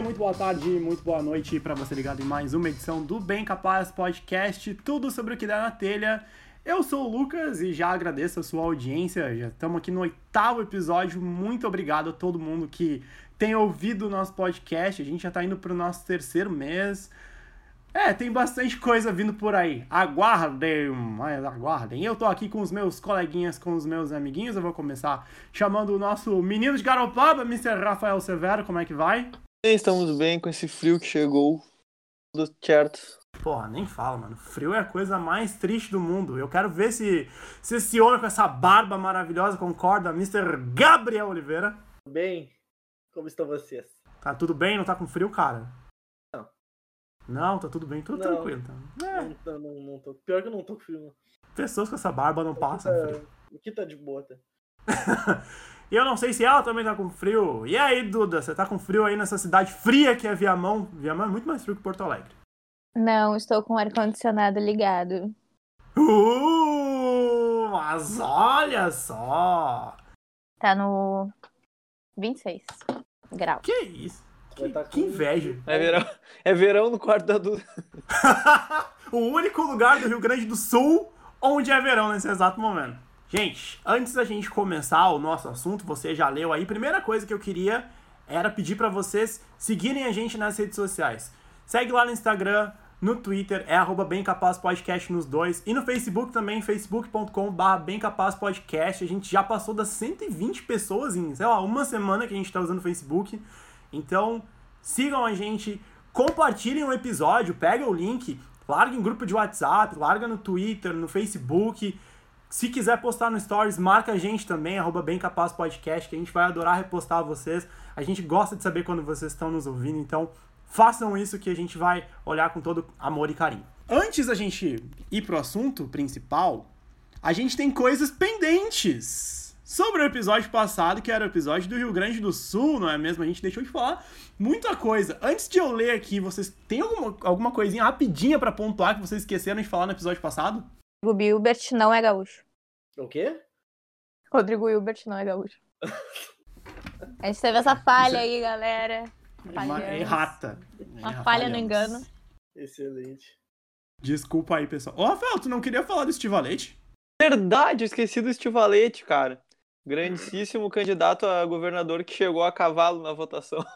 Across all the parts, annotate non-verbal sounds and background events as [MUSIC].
dia, muito boa tarde, muito boa noite para você ligado em mais uma edição do Bem Capaz Podcast, tudo sobre o que dá na telha. Eu sou o Lucas e já agradeço a sua audiência. Já estamos aqui no oitavo episódio. Muito obrigado a todo mundo que tem ouvido o nosso podcast. A gente já está indo para o nosso terceiro mês. É, tem bastante coisa vindo por aí. Aguardem, aguardem. Eu tô aqui com os meus coleguinhas, com os meus amiguinhos. Eu vou começar chamando o nosso menino de Garopaba, Mr. Rafael Severo. Como é que vai? Estamos bem com esse frio que chegou. Tudo certo. Porra, nem fala, mano. Frio é a coisa mais triste do mundo. Eu quero ver se, se esse homem com essa barba maravilhosa concorda, Mr. Gabriel Oliveira. Bem, como estão vocês? Tá tudo bem? Não tá com frio, cara? Não. Não, tá tudo bem, tudo Não. tranquilo. Tá. É, Não, não, não tô. Pior que eu não tô com frio. não. pessoas com essa barba não passam Tá- frio. Aqui tá de boa, tá? [LAUGHS] E eu não sei se ela também tá com frio. E aí, Duda, você tá com frio aí nessa cidade fria que é Viamão? Viamão é muito mais frio que Porto Alegre. Não, estou com o ar-condicionado ligado. Uh, mas olha só! Tá no 26 graus. Que isso? Que, tá que inveja. É verão, é verão no quarto da Duda. [LAUGHS] o único lugar do Rio Grande do Sul onde é verão nesse exato momento. Gente, antes da gente começar o nosso assunto, você já leu aí. Primeira coisa que eu queria era pedir pra vocês seguirem a gente nas redes sociais. Segue lá no Instagram, no Twitter, é arroba Bem Capaz Podcast nos dois. E no Facebook também, facebook.com.br Bem Capaz Podcast. A gente já passou das 120 pessoas em, sei lá, uma semana que a gente tá usando o Facebook. Então, sigam a gente, compartilhem o episódio, pega o link, larga em grupo de WhatsApp, larga no Twitter, no Facebook. Se quiser postar no Stories, marca a gente também, arroba Bem Capaz Podcast, que a gente vai adorar repostar vocês. A gente gosta de saber quando vocês estão nos ouvindo, então façam isso que a gente vai olhar com todo amor e carinho. Antes da gente ir pro assunto principal, a gente tem coisas pendentes sobre o episódio passado, que era o episódio do Rio Grande do Sul, não é mesmo? A gente deixou de falar muita coisa. Antes de eu ler aqui, vocês têm alguma, alguma coisinha rapidinha pra pontuar que vocês esqueceram de falar no episódio passado? Rodrigo Hilbert não é gaúcho. O quê? Rodrigo Hilbert não é gaúcho. [LAUGHS] A gente teve essa falha aí, galera. Uma Falhamos. errata. Uma falha no engano. Excelente. Desculpa aí, pessoal. Ô, Rafael, tu não queria falar do Estivalete? Verdade, eu esqueci do Estivalete, cara. Grandíssimo candidato a governador que chegou a cavalo na votação. [LAUGHS]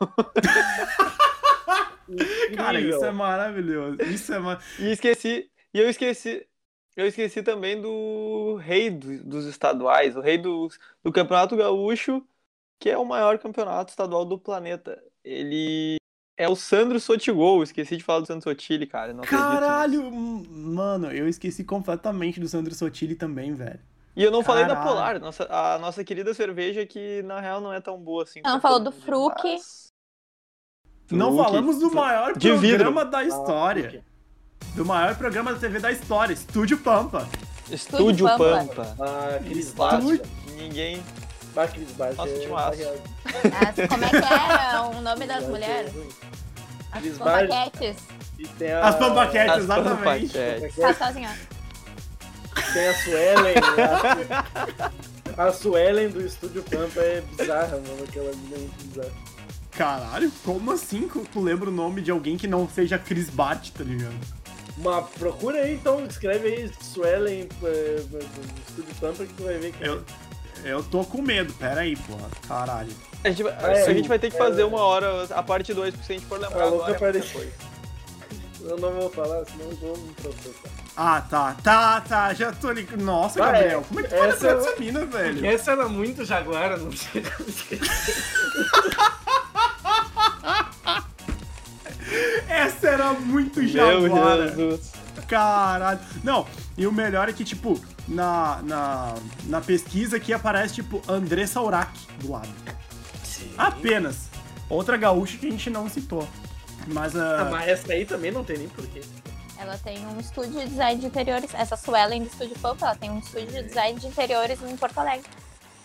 Cara, isso é maravilhoso. Isso é mar... E esqueci. E eu esqueci. Eu esqueci também do rei do- dos estaduais, o rei do, do Campeonato Gaúcho, que é o maior campeonato estadual do planeta. Ele é o Sandro Sotigol. Esqueci de falar do Sandro Sotile, cara. Não. Caralho! Mano, eu esqueci completamente do Sandro Sotile também, velho. E eu não falei da Caralho. Polar, nossa, a nossa querida cerveja que na real não é tão boa assim. Não falou do Fruc. mas- Não falamos do maior De vidro. programa da história. Ah. Do maior programa da TV da história, Estúdio Pampa. Estúdio Pampa. Pampa. Ah, Cris Estúdio-. Ninguém. Ah, Cris Bastia. Nossa, é- tinha um aço. As- como é que era o nome das mulheres? As Cris Bastia. paquetes. Tem a... As pampaquetes, exatamente. pampaquetes. Tá sozinha. Tem a Suelen. A, a Suelen do Estúdio Pampa é bizarra, mano. Aquela menina é muito bizarra. Caralho, como assim tu tu lembra o nome de alguém que não seja Chris Bart, tá ligado? Uma, procura aí então, escreve aí Suelen eh, do Estúdio Pampa que tu vai ver que Eu, eu tô com medo, pera aí, porra. Caralho. A gente, vai- É, a gente vai ter que é. fazer uma hora a parte 2, se a gente for lembrar A louca agora. é muita apareceu. coisa. eu não vou falar, senão eu vou me processar. Ah, tá, tá, tá, já tô ligado. Nossa, Ah, Gabriel, é. como é que tu Essa é dessa mina, velho? Essa era muito Jaguara, não sei como [LAUGHS] esquecer. [LAUGHS] Essa era muito Meu jaguara. Jesus. Caralho. Não, e o melhor é que, tipo, na, na, na pesquisa aqui aparece, tipo, Andressa Urach do lado. Apenas. Outra gaúcha que a gente não citou. Mas Ah, a. mas essa aí também não tem nem porquê. Ela tem um estúdio de design de interiores. Essa Suelen do Estúdio Pampa, ela tem um estúdio de design de interiores em Porto Alegre.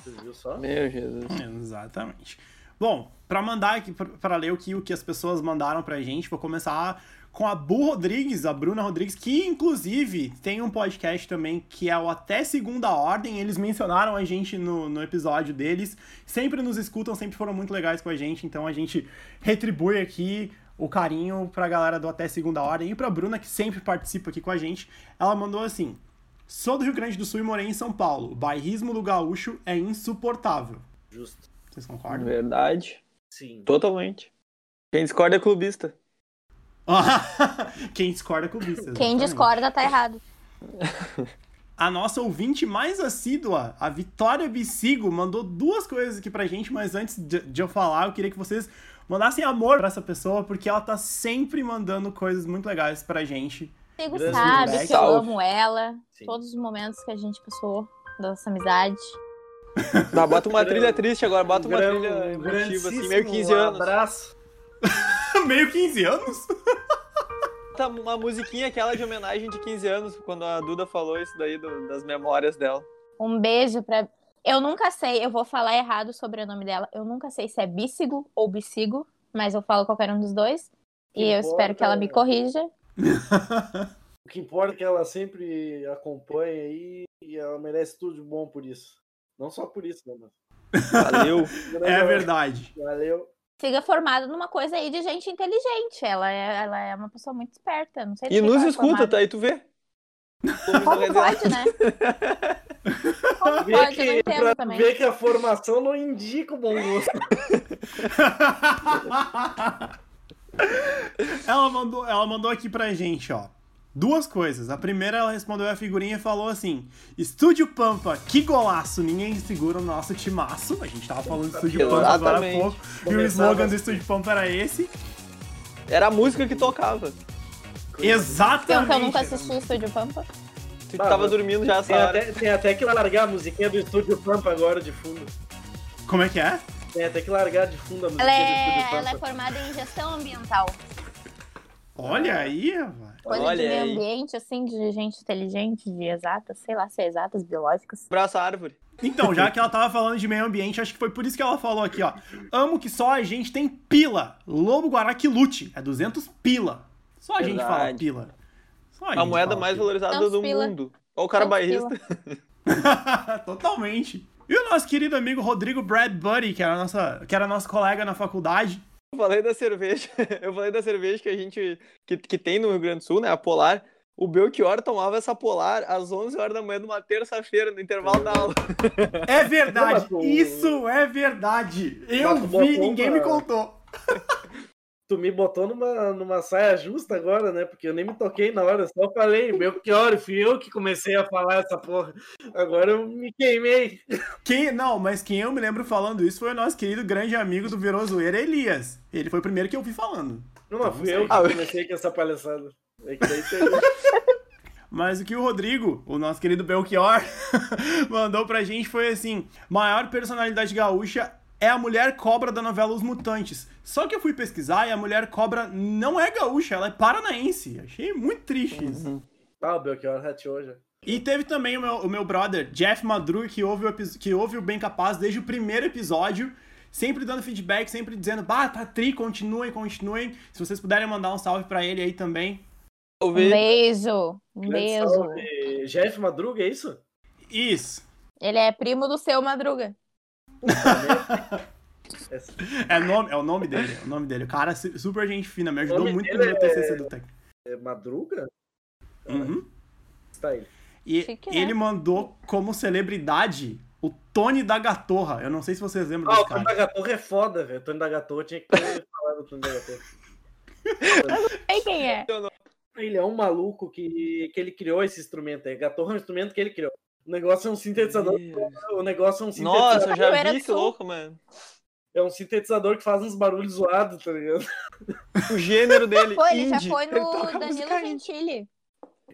Você viu só? Meu Jesus. Exatamente. Bom, pra mandar aqui, pra ler o que, o que as pessoas mandaram pra gente, vou começar com a Bu Rodrigues, a Bruna Rodrigues, que inclusive tem um podcast também que é o Até Segunda Ordem. Eles mencionaram a gente no, no episódio deles. Sempre nos escutam, sempre foram muito legais com a gente. Então a gente retribui aqui o carinho pra galera do Até Segunda Ordem e pra Bruna, que sempre participa aqui com a gente. Ela mandou assim: Sou do Rio Grande do Sul e morei em São Paulo. O bairrismo do gaúcho é insuportável. Justo. Vocês concordam? Verdade. Sim. Totalmente. Quem discorda é clubista. [LAUGHS] Quem discorda é clubista. Quem exatamente. discorda tá errado. [LAUGHS] A nossa ouvinte mais assídua, a Vitória Bicigo, mandou duas coisas aqui pra gente, mas antes de, de eu falar, eu queria que vocês mandassem amor pra essa pessoa, porque ela tá sempre mandando coisas muito legais pra gente. Grande sabe feedback. que eu Salve. amo ela. Sim. Todos os momentos que a gente passou da nossa amizade. Tá, bota uma trilha triste agora, bota uma Gran- trilha emotiva, assim, meio 15 anos. abraço. [LAUGHS] Meio 15 anos? Uma musiquinha aquela de homenagem de 15 anos, quando a Duda falou isso daí do- das memórias dela. Um beijo pra. Eu nunca sei, eu vou falar errado sobre o sobrenome dela. Eu nunca sei se é Bicigo ou Bicigo, mas eu falo qualquer um dos dois. Que E eu importa espero que ela me é- corrija. [LAUGHS] O que importa é que ela sempre acompanha aí e ela merece tudo de bom por isso. Não só por isso, né, mas... [LAUGHS] Valeu. É verdade. Valeu. Siga formada numa coisa aí de gente inteligente. Ela é, ela é uma pessoa muito esperta. Não sei E nos é escuta, formada. tá? aí tu vê. Como pode, né? Como Vê pode, não que, entendo pra também. ver que a formação não indica o bom gosto. [LAUGHS] ela, mandou, ela mandou aqui pra gente, ó. Duas coisas. A primeira, ela respondeu a figurinha e falou assim: Estúdio Pampa, que golaço! Ninguém segura o nosso timaço. A gente tava falando do Estúdio Pampa agora há pouco. E o Começava slogan do Estúdio Pampa era esse. Era a música que tocava. Exatamente. Então, que eu nunca assisti o Estúdio Pampa. Tu Ah, tava dormindo já essa Tem hora. até, tem até que largar a musiquinha do Estúdio Pampa agora de fundo. Como é que é? Tem até que largar de fundo a musiquinha Ela do Estúdio é, Pampa. ela é formada em gestão ambiental. Olha aí, rapaz. Coisa Olha de meio aí. ambiente, assim, de gente inteligente, de exatas, sei lá, se é exatas, biológicas. Abraça a árvore. Então, já que ela tava falando de meio ambiente, acho que foi por isso que ela falou aqui, ó. Amo que só a gente tem pila. Lobo Guará que lute. É 200 pila. Só a gente Verdade. fala pila. Só a, A gente moeda fala mais pila. valorizada Tantos do pila. mundo. Olha o cara Tantos bairrista. [LAUGHS] Totalmente. E o nosso querido amigo Rodrigo Bradbury, que era, nossa, que era nosso colega na faculdade. Eu falei da cerveja. [LAUGHS] Eu falei da cerveja que a gente. Que, que tem no Rio Grande do Sul, né? A Polar. O Belchior tomava essa Polar às 11 horas da manhã, numa terça-feira, no intervalo da aula. É verdade. Isso é verdade. Eu vi, ninguém me contou. [LAUGHS] Tu me botou numa, numa saia justa agora, né? Porque eu nem me toquei na hora, só falei, meu, que hora, fui eu que comecei a falar essa porra. Agora eu me queimei. Quem, não, mas quem eu me lembro falando isso foi o nosso querido grande amigo do Virou Zoeira, Elias. Ele foi o primeiro que eu vi falando. Não, mas fui eu que Ah, comecei com essa palhaçada. É que daí tem... [LAUGHS] Mas o que o Rodrigo, o nosso querido Belchior, [LAUGHS] mandou pra gente foi assim: maior personalidade gaúcha é a mulher cobra da novela Os Mutantes. Só que eu fui pesquisar e a mulher cobra não é gaúcha, ela é paranaense. Achei muito triste isso. Ah, o Belchior rateou já. E teve também o meu, o meu brother, Jeff Madru, que ouve, o, que ouve o Bem Capaz desde o primeiro episódio. Sempre dando feedback, sempre dizendo, bah, tá tri, continuem, continuem. Se vocês puderem mandar um salve pra ele aí também. Um beijo. Um beijo. salve. Jeff Madruga, é isso? Isso. Ele é primo do seu Madruga. É, nome, é o nome dele, é o nome dele. O cara su- super gente fina, me ajudou muito no meu é- TCC do Tec. É Madruga? Uhum. Está ele. E Chique, né? ele mandou como celebridade o Tony da Gatorra. Eu não sei se vocês lembram Ah, desse o Tony cara. da Gatorra é foda, velho. O Tony da Gatorra tinha que ter falado do Tony da Gatorra. Sei quem é. Ele é um maluco que, que ele criou esse instrumento aí. Gatorra é um instrumento que ele criou. O negócio é um sintetizador. O negócio é um sintetizador. Nossa, eu já vi que louco, mano. É um sintetizador que faz uns barulhos zoados, tá ligado? O gênero dele. Pô, ele já indie. foi Ele no toca Danilo. Gentili.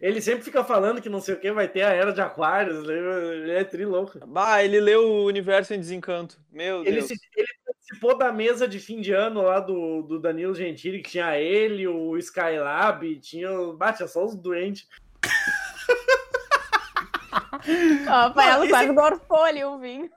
Ele sempre fica falando que não sei o que vai ter a era de aquários. né? Ele é trilouco. Bah, ele leu o Universo em Desencanto. Meu Ele, Deus. se- ele participou da mesa de fim de ano lá do, do Danilo Gentili, que tinha ele, o Skylab, tinha. Bate, só os doentes. Rafael esse- quase gorfou ali o vinho.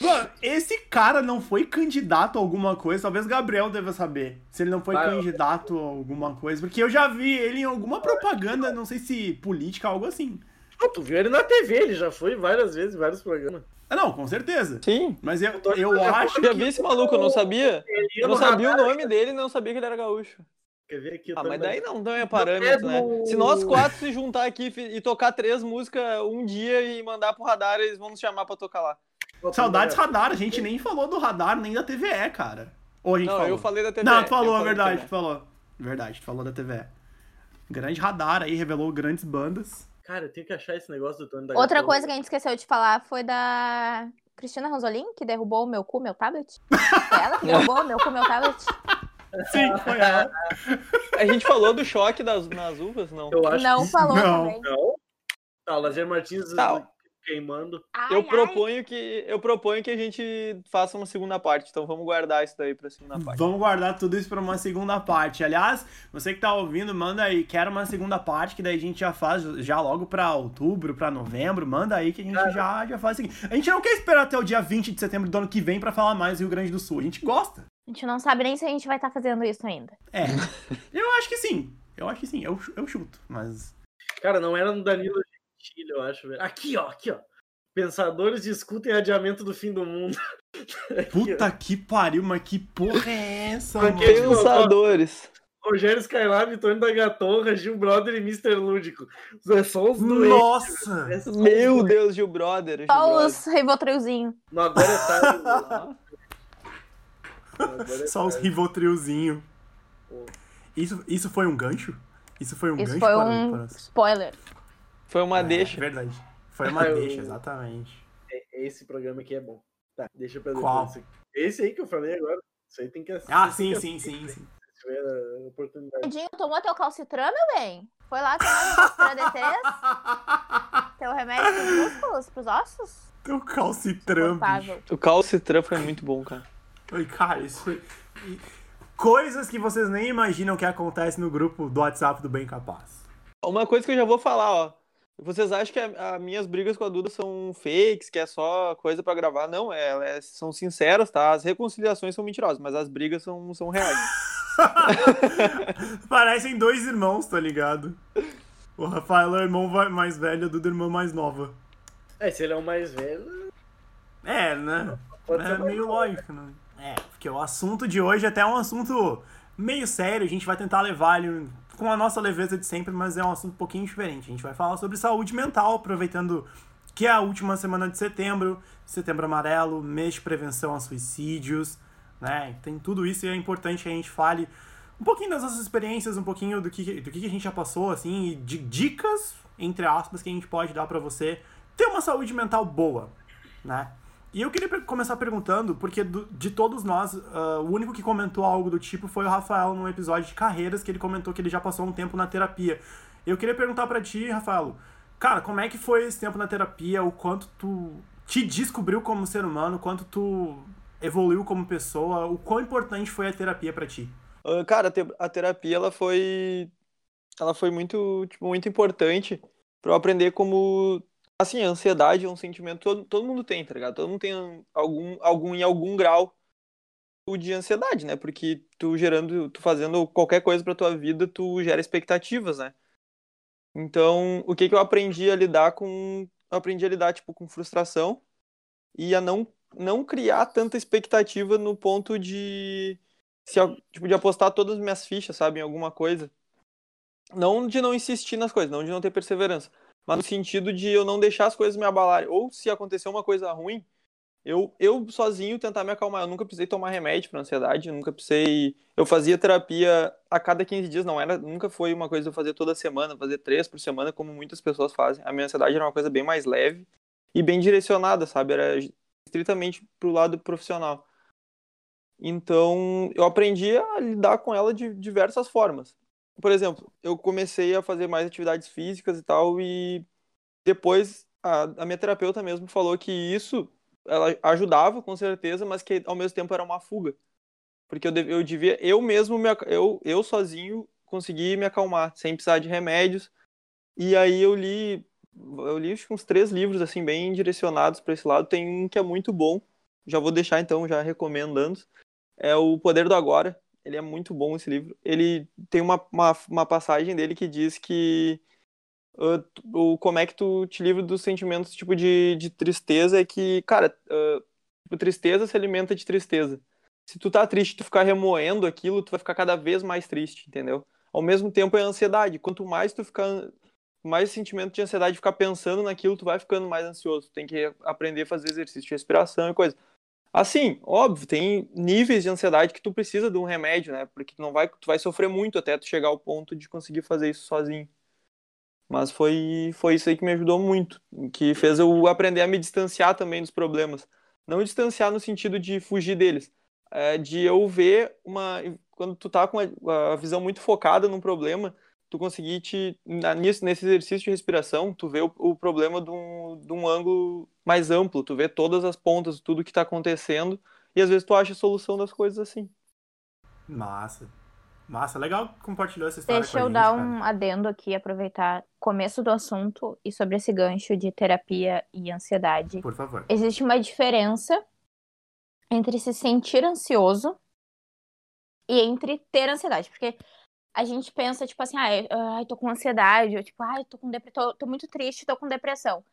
Mano, esse cara não foi candidato a alguma coisa, talvez Gabriel deva saber se ele não foi Vai, candidato a alguma coisa, porque eu já vi ele em alguma propaganda, não sei se política, algo assim. Pô, tu viu ele na TV, ele já foi várias vezes, em vários programas. Ah, não, com certeza. Sim. Mas eu, eu acho Já que... vi esse maluco, eu não sabia. Eu não sabia o nome dele e não sabia que ele era gaúcho. Quer ver aqui Ah, também. mas daí não, não é parâmetro, é né? Se nós quatro se juntar aqui e tocar três músicas um dia e mandar pro radar, eles vão nos chamar pra tocar lá. Saudades radar, a gente nem falou do radar, nem da TVE, cara. Ou a gente Não, falou? eu falei da TV. Não, tu falou, eu é falei verdade, da tu falou. Verdade, tu falou da TVE. Grande radar aí, revelou grandes bandas. Cara, eu tenho que achar esse negócio do Tony da Outra coisa que a gente esqueceu de falar foi da Cristina Ranzolin, que derrubou o meu cu, meu tablet. Foi [LAUGHS] ela que derrubou o meu cu, meu tablet. Sim, foi ela. [LAUGHS] A gente falou do choque das, nas uvas, não. Eu acho Não que falou Não. também. não. Tá, o Lazer Martins Tá. queimando. Ai, Eu ai. proponho que eu proponho que a gente faça uma segunda parte, então vamos guardar isso daí pra segunda parte. Vamos guardar tudo isso pra uma segunda parte. Aliás, você que tá ouvindo, manda aí, quero uma segunda parte, que daí a gente já faz já logo pra outubro, pra novembro. Manda aí que a gente já, já faz o seguinte. A gente não quer esperar até o dia 20 de setembro do ano que vem pra falar mais do Rio Grande do Sul. A gente gosta. A gente não sabe nem se a gente vai estar fazendo isso ainda. É. [LAUGHS] Eu acho que sim. Eu acho que sim. Eu, eu chuto, mas. Cara, não era no Danilo Gentili, eu acho, velho. Aqui, ó, aqui, ó. Pensadores discutem adiamento do fim do mundo. [LAUGHS] Aqui, Puta que pariu, mas que porra é essa, mano? Porque- Pensadores. Rogério Skylab, Tony da Gatorra, Gil Brother e Mr. Lúdico. É só os doentes. Nossa! É Meu doentes. Deus, Gil Brother. Gil Só Brother. os Rivotrilzinho. Não, agora é tarde. [LAUGHS] É Só os. Rivotrilzinho. Isso, isso foi um gancho? Isso foi um Isso gancho foi para, um para- spoiler. Foi uma É, deixa. verdade. Foi uma [LAUGHS] deixa, exatamente. É- Esse programa aqui é bom. Tá, deixa pra Qual? Esse aí que eu falei agora. Isso aí tem que assistir. Ah, sim, sim, sim, sim. Se tiver a oportunidade. Edinho, tomou teu calcitrã, meu bem? Foi lá tomar calcitrã D3? Teu remédio pros músculos, pros ossos? Teu calcitran, bicho. O calcitran foi muito bom, cara. Ai, cara, isso foi... Coisas que vocês nem imaginam que acontece no grupo do WhatsApp do Bem Capaz. Uma coisa que eu já vou falar, ó. Vocês acham que as minhas brigas com a Duda são fakes, que é só coisa pra gravar? Não, é, elas são sinceras, tá? As reconciliações são mentirosas, mas as brigas são, são reais. [LAUGHS] Parecem dois irmãos, tá ligado? O Rafael é o irmão mais velho, a Duda é a irmã mais nova. É, se ele é o mais velho, É, né? pode É meio lógico, né? É, porque o assunto de hoje até é um assunto meio sério, a gente vai tentar levar ele com a nossa leveza de sempre, mas é um assunto um pouquinho diferente. A gente vai falar sobre saúde mental, aproveitando que é a última semana de setembro, setembro amarelo, mês de prevenção a suicídios, né? Tem tudo isso e é importante que a gente fale um pouquinho das nossas experiências, um pouquinho do que, do que a gente já passou, assim, e de dicas, entre aspas, que a gente pode dar pra você ter uma saúde mental boa, né? E eu queria começar perguntando, porque do- de todos nós, ah, o único que comentou algo do tipo foi o Rafael num episódio de carreiras, que ele comentou que ele já passou um tempo na terapia. Eu queria perguntar pra ti, Rafael, cara, como é que foi esse tempo na terapia, o quanto tu te descobriu como ser humano, o quanto tu evoluiu como pessoa, o quão importante foi a terapia pra ti? Ah, Cara, a te- a terapia, ela foi... Ela foi muito, tipo, muito importante pra eu aprender como... Assim, a ansiedade é um sentimento todo, todo mundo tem, tá ligado? Todo mundo tem algum, algum, em algum grau de ansiedade, né? Porque tu gerando, tu fazendo qualquer coisa pra tua vida, tu gera expectativas, né? Então, o que que eu aprendi a lidar com... Eu aprendi a lidar, tipo, com frustração e a não, não criar tanta expectativa no ponto de se, tipo, de apostar todas as minhas fichas, sabe, em alguma coisa. Não de não insistir nas coisas, não de não ter perseverança, mas no sentido de eu não deixar as coisas me abalarem. Ou se acontecer uma coisa ruim, eu, eu sozinho tentar me acalmar. Eu nunca precisei tomar remédio para ansiedade, eu nunca precisei. Eu fazia terapia a cada 15 dias, não era, nunca foi uma coisa eu fazer toda semana, fazer três por semana, como muitas pessoas fazem. A minha ansiedade era uma coisa bem mais leve e bem direcionada, sabe? Era estritamente pro lado profissional. Então, eu aprendi a lidar com ela de diversas formas. Por exemplo, eu comecei a fazer mais atividades físicas e tal, e depois a, a minha terapeuta mesmo falou que isso ela ajudava com certeza, mas que ao mesmo tempo era uma fuga. Porque eu, eu devia, eu mesmo, me, eu, eu sozinho, consegui me acalmar, sem precisar de remédios. E aí eu li, eu li uns três livros, assim, bem direcionados para esse lado. Tem um que é muito bom, já vou deixar então, já recomendando, é O Poder do Agora. Ele é muito bom esse livro. Ele tem uma, uma, uma passagem dele que diz que uh, o, como é que tu te livra dos sentimentos tipo de, de tristeza é que, cara, uh, tipo, tristeza se alimenta de tristeza. Se tu tá triste, tu ficar remoendo aquilo, tu vai ficar cada vez mais triste, entendeu? Ao mesmo tempo é ansiedade. Quanto mais tu ficar mais sentimento de ansiedade, ficar pensando naquilo, tu vai ficando mais ansioso. Tu tem que aprender a fazer exercício de respiração e coisa. Assim, óbvio, tem níveis de ansiedade que tu precisa de um remédio, né? Porque tu não vai, tu vai sofrer muito até tu chegar ao ponto de conseguir fazer isso sozinho. Mas foi, foi isso aí que me ajudou muito, que fez eu aprender a me distanciar também dos problemas. Não distanciar no sentido de fugir deles, é de eu ver uma. Quando tu tá com a visão muito focada num problema, tu conseguir te. Nesse, nesse exercício de respiração, tu vê o, o problema de um, de um ângulo mais amplo, tu vê todas as pontas, tudo que tá acontecendo, e às vezes tu acha a solução das coisas assim. Massa. Massa, legal compartilhar essa história Deixa com a eu gente, dar cara. um adendo aqui, aproveitar começo do assunto e sobre esse gancho de terapia e ansiedade. Por favor. Existe uma diferença entre se sentir ansioso e entre ter ansiedade, porque a gente pensa, tipo assim, ai, ai tô com ansiedade, ou tipo, ai, tô com dep tô, tô muito triste, tô com depressão.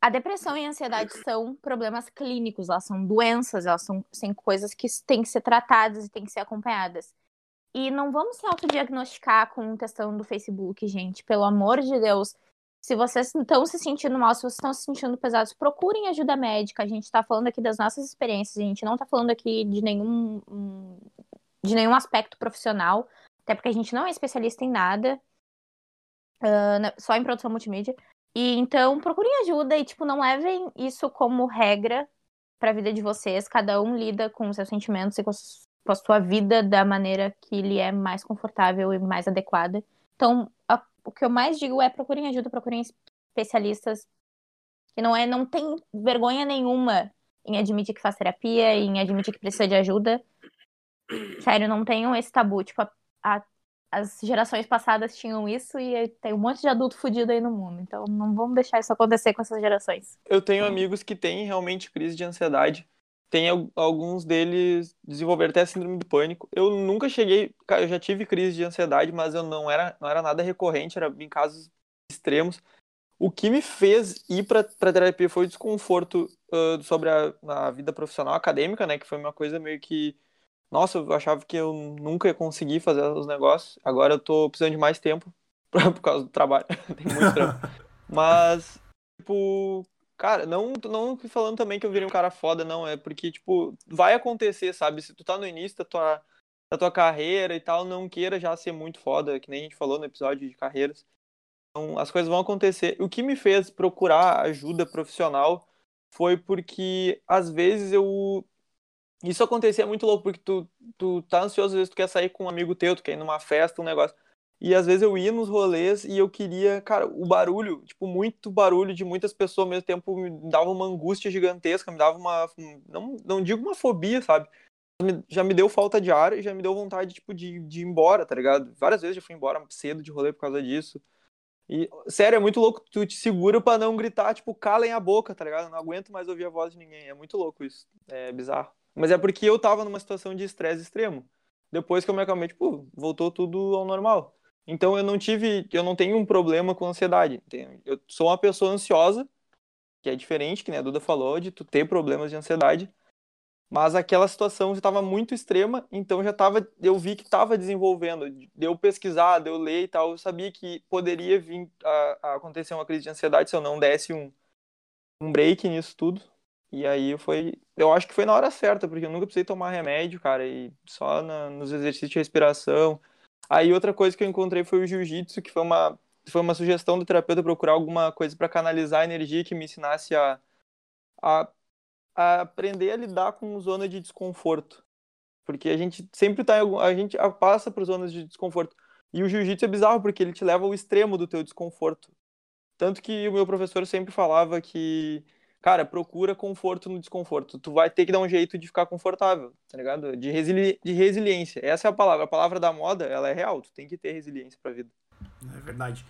A depressão e a ansiedade são problemas clínicos, elas são doenças, elas são, são coisas que têm que ser tratadas e têm que ser acompanhadas. E não vamos se autodiagnosticar com questão do Facebook, gente. Pelo amor de Deus. Se vocês estão se sentindo mal, se vocês estão se sentindo pesados, procurem ajuda médica. A gente está falando aqui das nossas experiências, a gente não está falando aqui de nenhum, de nenhum aspecto profissional, até porque a gente não é especialista em nada, uh, só em produção multimídia. E então procurem ajuda e tipo não levem isso como regra para a vida de vocês. Cada um lida com os seus sentimentos e com a sua vida da maneira que lhe é mais confortável e mais adequada. Então, a, o que eu mais digo é procurem ajuda, procurem especialistas que não é, não tem vergonha nenhuma em admitir que faz terapia, em admitir que precisa de ajuda. Sério, não tenham esse tabu. Tipo, a, a, as gerações passadas tinham isso e tem um monte de adulto fudido aí no mundo. Então, não vamos deixar isso acontecer com essas gerações. Eu tenho amigos que têm realmente crise de ansiedade tem alguns deles desenvolver até síndrome do pânico. Eu nunca cheguei, eu já tive crise de ansiedade, mas eu não era, não era nada recorrente, era em casos extremos. O que me fez ir para terapia foi o desconforto uh, sobre a, a, vida profissional acadêmica, né, que foi uma coisa meio que nossa, eu achava que eu nunca ia conseguir fazer os negócios. Agora eu tô precisando de mais tempo [LAUGHS] por causa do trabalho. [LAUGHS] Tem muito [LAUGHS] trampo. Mas tipo, Cara, não, não falando também que eu virei um cara foda, não. É porque, tipo, vai acontecer, sabe? Se tu tá no início da tua, da tua carreira e tal, não queira já ser muito foda, que nem a gente falou no episódio de carreiras. Então, as coisas vão acontecer. O que me fez procurar ajuda profissional foi porque, às vezes, eu. Isso acontecia muito louco, porque tu, tu tá ansioso, às vezes tu quer sair com um amigo teu, tu quer ir numa festa, um negócio. E às vezes eu ia nos rolês e eu queria, cara, o barulho, tipo, muito barulho de muitas pessoas ao mesmo tempo me dava uma angústia gigantesca, me dava uma. Não, não digo uma fobia, sabe? Já me deu falta de ar e já me deu vontade, tipo, de, de ir embora, tá ligado? Várias vezes eu fui embora cedo de rolê por causa disso. E, sério, é muito louco. Tu te segura para não gritar, tipo, calem a boca, tá ligado? Eu não aguento mais ouvir a voz de ninguém. É muito louco isso. É bizarro. Mas é porque eu tava numa situação de estresse extremo. Depois que eu me acalmei, tipo, voltou tudo ao normal. Então eu não tive, eu não tenho um problema com ansiedade. Eu sou uma pessoa ansiosa, que é diferente, que né, a Duda falou, de tu ter problemas de ansiedade. Mas aquela situação já estava muito extrema, então já tava, eu vi que estava desenvolvendo. De eu pesquisar, de eu ler e tal, eu sabia que poderia vir a, a acontecer uma crise de ansiedade se eu não desse um, um break nisso tudo. E aí foi, eu acho que foi na hora certa, porque eu nunca precisei tomar remédio, cara, e só na, nos exercícios de respiração, Aí outra coisa que eu encontrei foi o jiu-jitsu, que foi uma, foi uma sugestão do terapeuta procurar alguma coisa para canalizar a energia que me ensinasse a, a, a, aprender a lidar com zona de desconforto. Porque a gente sempre tá em, a gente passa por zonas de desconforto. E o jiu-jitsu é bizarro porque ele te leva ao extremo do teu desconforto. Tanto que o meu professor sempre falava que cara, procura conforto no desconforto. Tu vai ter que dar um jeito de ficar confortável, tá ligado? De, resili de resiliência. Essa é a palavra. A palavra da moda, ela é real. Tu tem que ter resiliência pra vida. É verdade.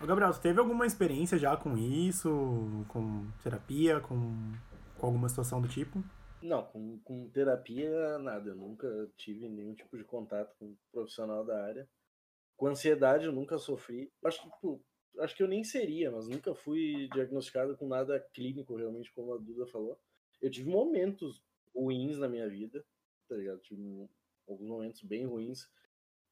Ô, Gabriel, você teve alguma experiência já com isso? Com terapia? Com, com alguma situação do tipo? Não, com, com terapia, nada. Eu nunca tive nenhum tipo de contato com um profissional da área. Com ansiedade, eu nunca sofri. Acho que, tipo, acho que eu nem seria, mas nunca fui diagnosticado com nada clínico, realmente, como a Duda falou. Eu tive momentos ruins na minha vida, tá ligado? Tive alguns momentos bem ruins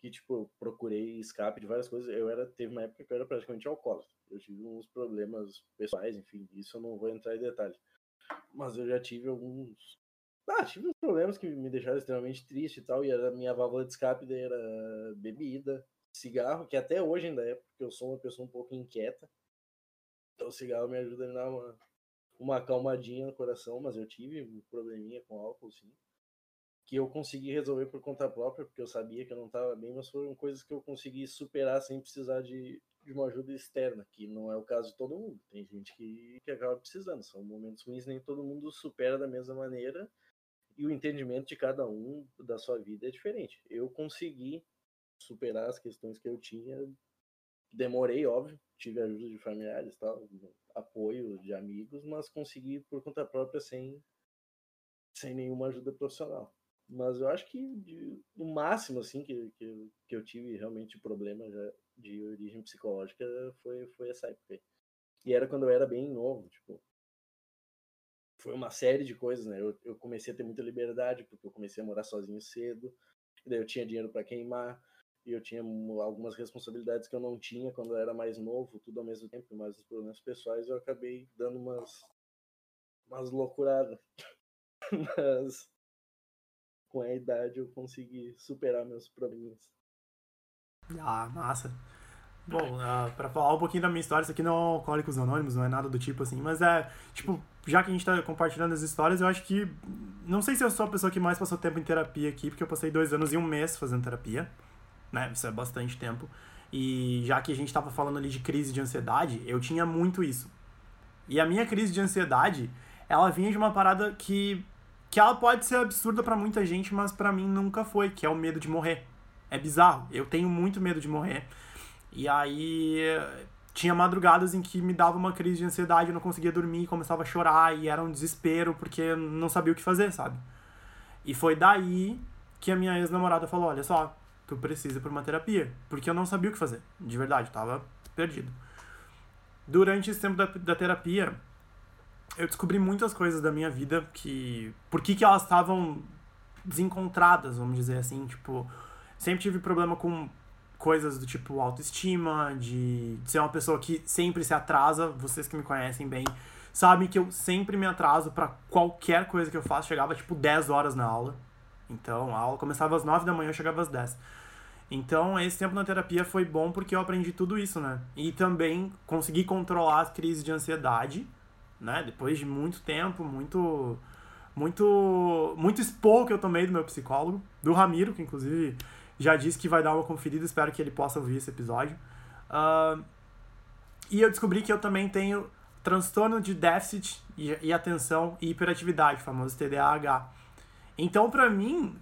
que, tipo, eu procurei escape de várias coisas. Eu era, teve uma época que eu era praticamente alcoólatra. Eu tive uns problemas pessoais, enfim, isso eu não vou entrar em detalhes. Mas eu já tive alguns. Ah, tive uns problemas que me deixaram extremamente triste e tal, e a minha válvula de escape daí era bebida, cigarro, que até hoje ainda é, porque eu sou uma pessoa um pouco inquieta. Então o cigarro me ajuda a dar uma, uma acalmadinha no coração, mas eu tive um probleminha com álcool, sim. Que eu consegui resolver por conta própria, porque eu sabia que eu não estava bem, mas foram coisas que eu consegui superar sem precisar de, de uma ajuda externa, que não é o caso de todo mundo. Tem gente que, que acaba precisando. São momentos ruins, nem todo mundo supera da mesma maneira. E o entendimento de cada um da sua vida é diferente. Eu consegui superar as questões que eu tinha. Demorei, óbvio, tive ajuda de familiares, tal, apoio de amigos, mas consegui por conta própria sem, sem nenhuma ajuda profissional. Mas eu acho que de, o máximo assim que, que, que eu tive realmente problema já de origem psicológica foi, foi essa época. E era quando eu era bem novo, tipo. Foi uma série de coisas, né? Eu, eu comecei a ter muita liberdade, porque eu comecei a morar sozinho cedo, daí eu tinha dinheiro para queimar, e eu tinha algumas responsabilidades que eu não tinha quando eu era mais novo, tudo ao mesmo tempo, mas os problemas pessoais eu acabei dando umas, umas loucuradas. [LAUGHS] mas com a idade eu consegui superar meus problemas. Ah, massa. Bom, uh, pra falar um pouquinho da minha história, isso aqui não é Alcoólicos Anônimos, não é nada do tipo assim, mas é, tipo, já que a gente tá compartilhando as histórias, eu acho que. Não sei se eu sou a pessoa que mais passou tempo em terapia aqui, porque eu passei dois anos e um mês fazendo terapia, né? Isso é bastante tempo. E já que a gente tava falando ali de crise de ansiedade, eu tinha muito isso. E a minha crise de ansiedade, ela vinha de uma parada que. que ela pode ser absurda para muita gente, mas para mim nunca foi, que é o medo de morrer. É bizarro. Eu tenho muito medo de morrer. E aí tinha madrugadas em que me dava uma crise de ansiedade, eu não conseguia dormir, começava a chorar e era um desespero porque não sabia o que fazer, sabe? E foi daí que a minha ex-namorada falou: "Olha só, tu precisa por uma terapia", porque eu não sabia o que fazer, de verdade, tava perdido. Durante esse tempo da, da terapia, eu descobri muitas coisas da minha vida que por que que elas estavam desencontradas, vamos dizer assim, tipo, Sempre tive problema com coisas do tipo autoestima, de, de ser uma pessoa que sempre se atrasa. Vocês que me conhecem bem sabem que eu sempre me atraso para qualquer coisa que eu faço. Chegava tipo 10 horas na aula. Então a aula começava às 9 da manhã, eu chegava às 10. Então, esse tempo na terapia foi bom porque eu aprendi tudo isso, né? E também consegui controlar as crises de ansiedade, né? Depois de muito tempo, muito muito muito expor que eu tomei do meu psicólogo, do Ramiro, que inclusive já disse que vai dar uma conferida, espero que ele possa ouvir esse episódio. Uh, e eu descobri que eu também tenho transtorno de déficit e, e atenção e hiperatividade, famoso TDAH. Então, para mim,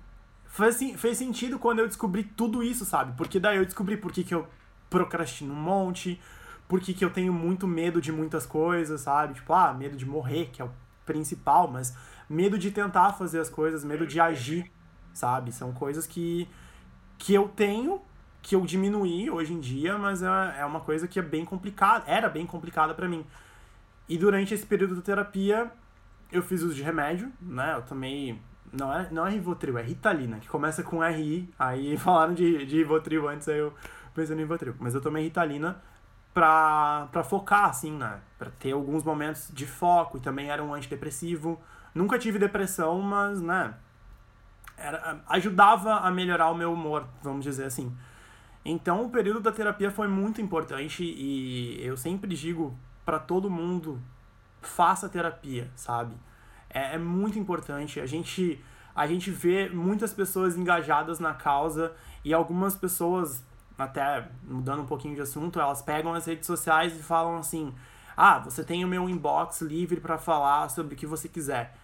fez, fez sentido quando eu descobri tudo isso, sabe? Porque daí eu descobri por que, que eu procrastino um monte, por que, que eu tenho muito medo de muitas coisas, sabe? Tipo, ah, medo de morrer, que é o principal, mas medo de tentar fazer as coisas, medo de agir, sabe? São coisas que que eu tenho, que eu diminuí hoje em dia, mas é, é uma coisa que é bem complicada, era bem complicada para mim. E durante esse período da terapia, eu fiz uso de remédio, né? Eu tomei. Não é, não é Rivotril, é Ritalina, que começa com RI. Aí [LAUGHS] falaram de, de Rivotril antes, aí eu pensei no Rivotril. Mas eu tomei Ritalina pra, pra focar, assim, né? Pra ter alguns momentos de foco. E também era um antidepressivo. Nunca tive depressão, mas, né? era, ajudava a melhorar o meu humor, vamos dizer assim. Então, o período da terapia foi muito importante e eu sempre digo para todo mundo: faça terapia, sabe? É, é, muito importante. A gente, a gente vê muitas pessoas engajadas na causa e algumas pessoas, até mudando um pouquinho de assunto, elas pegam as redes sociais e falam assim: ah, você tem o meu inbox livre para falar sobre o que você quiser.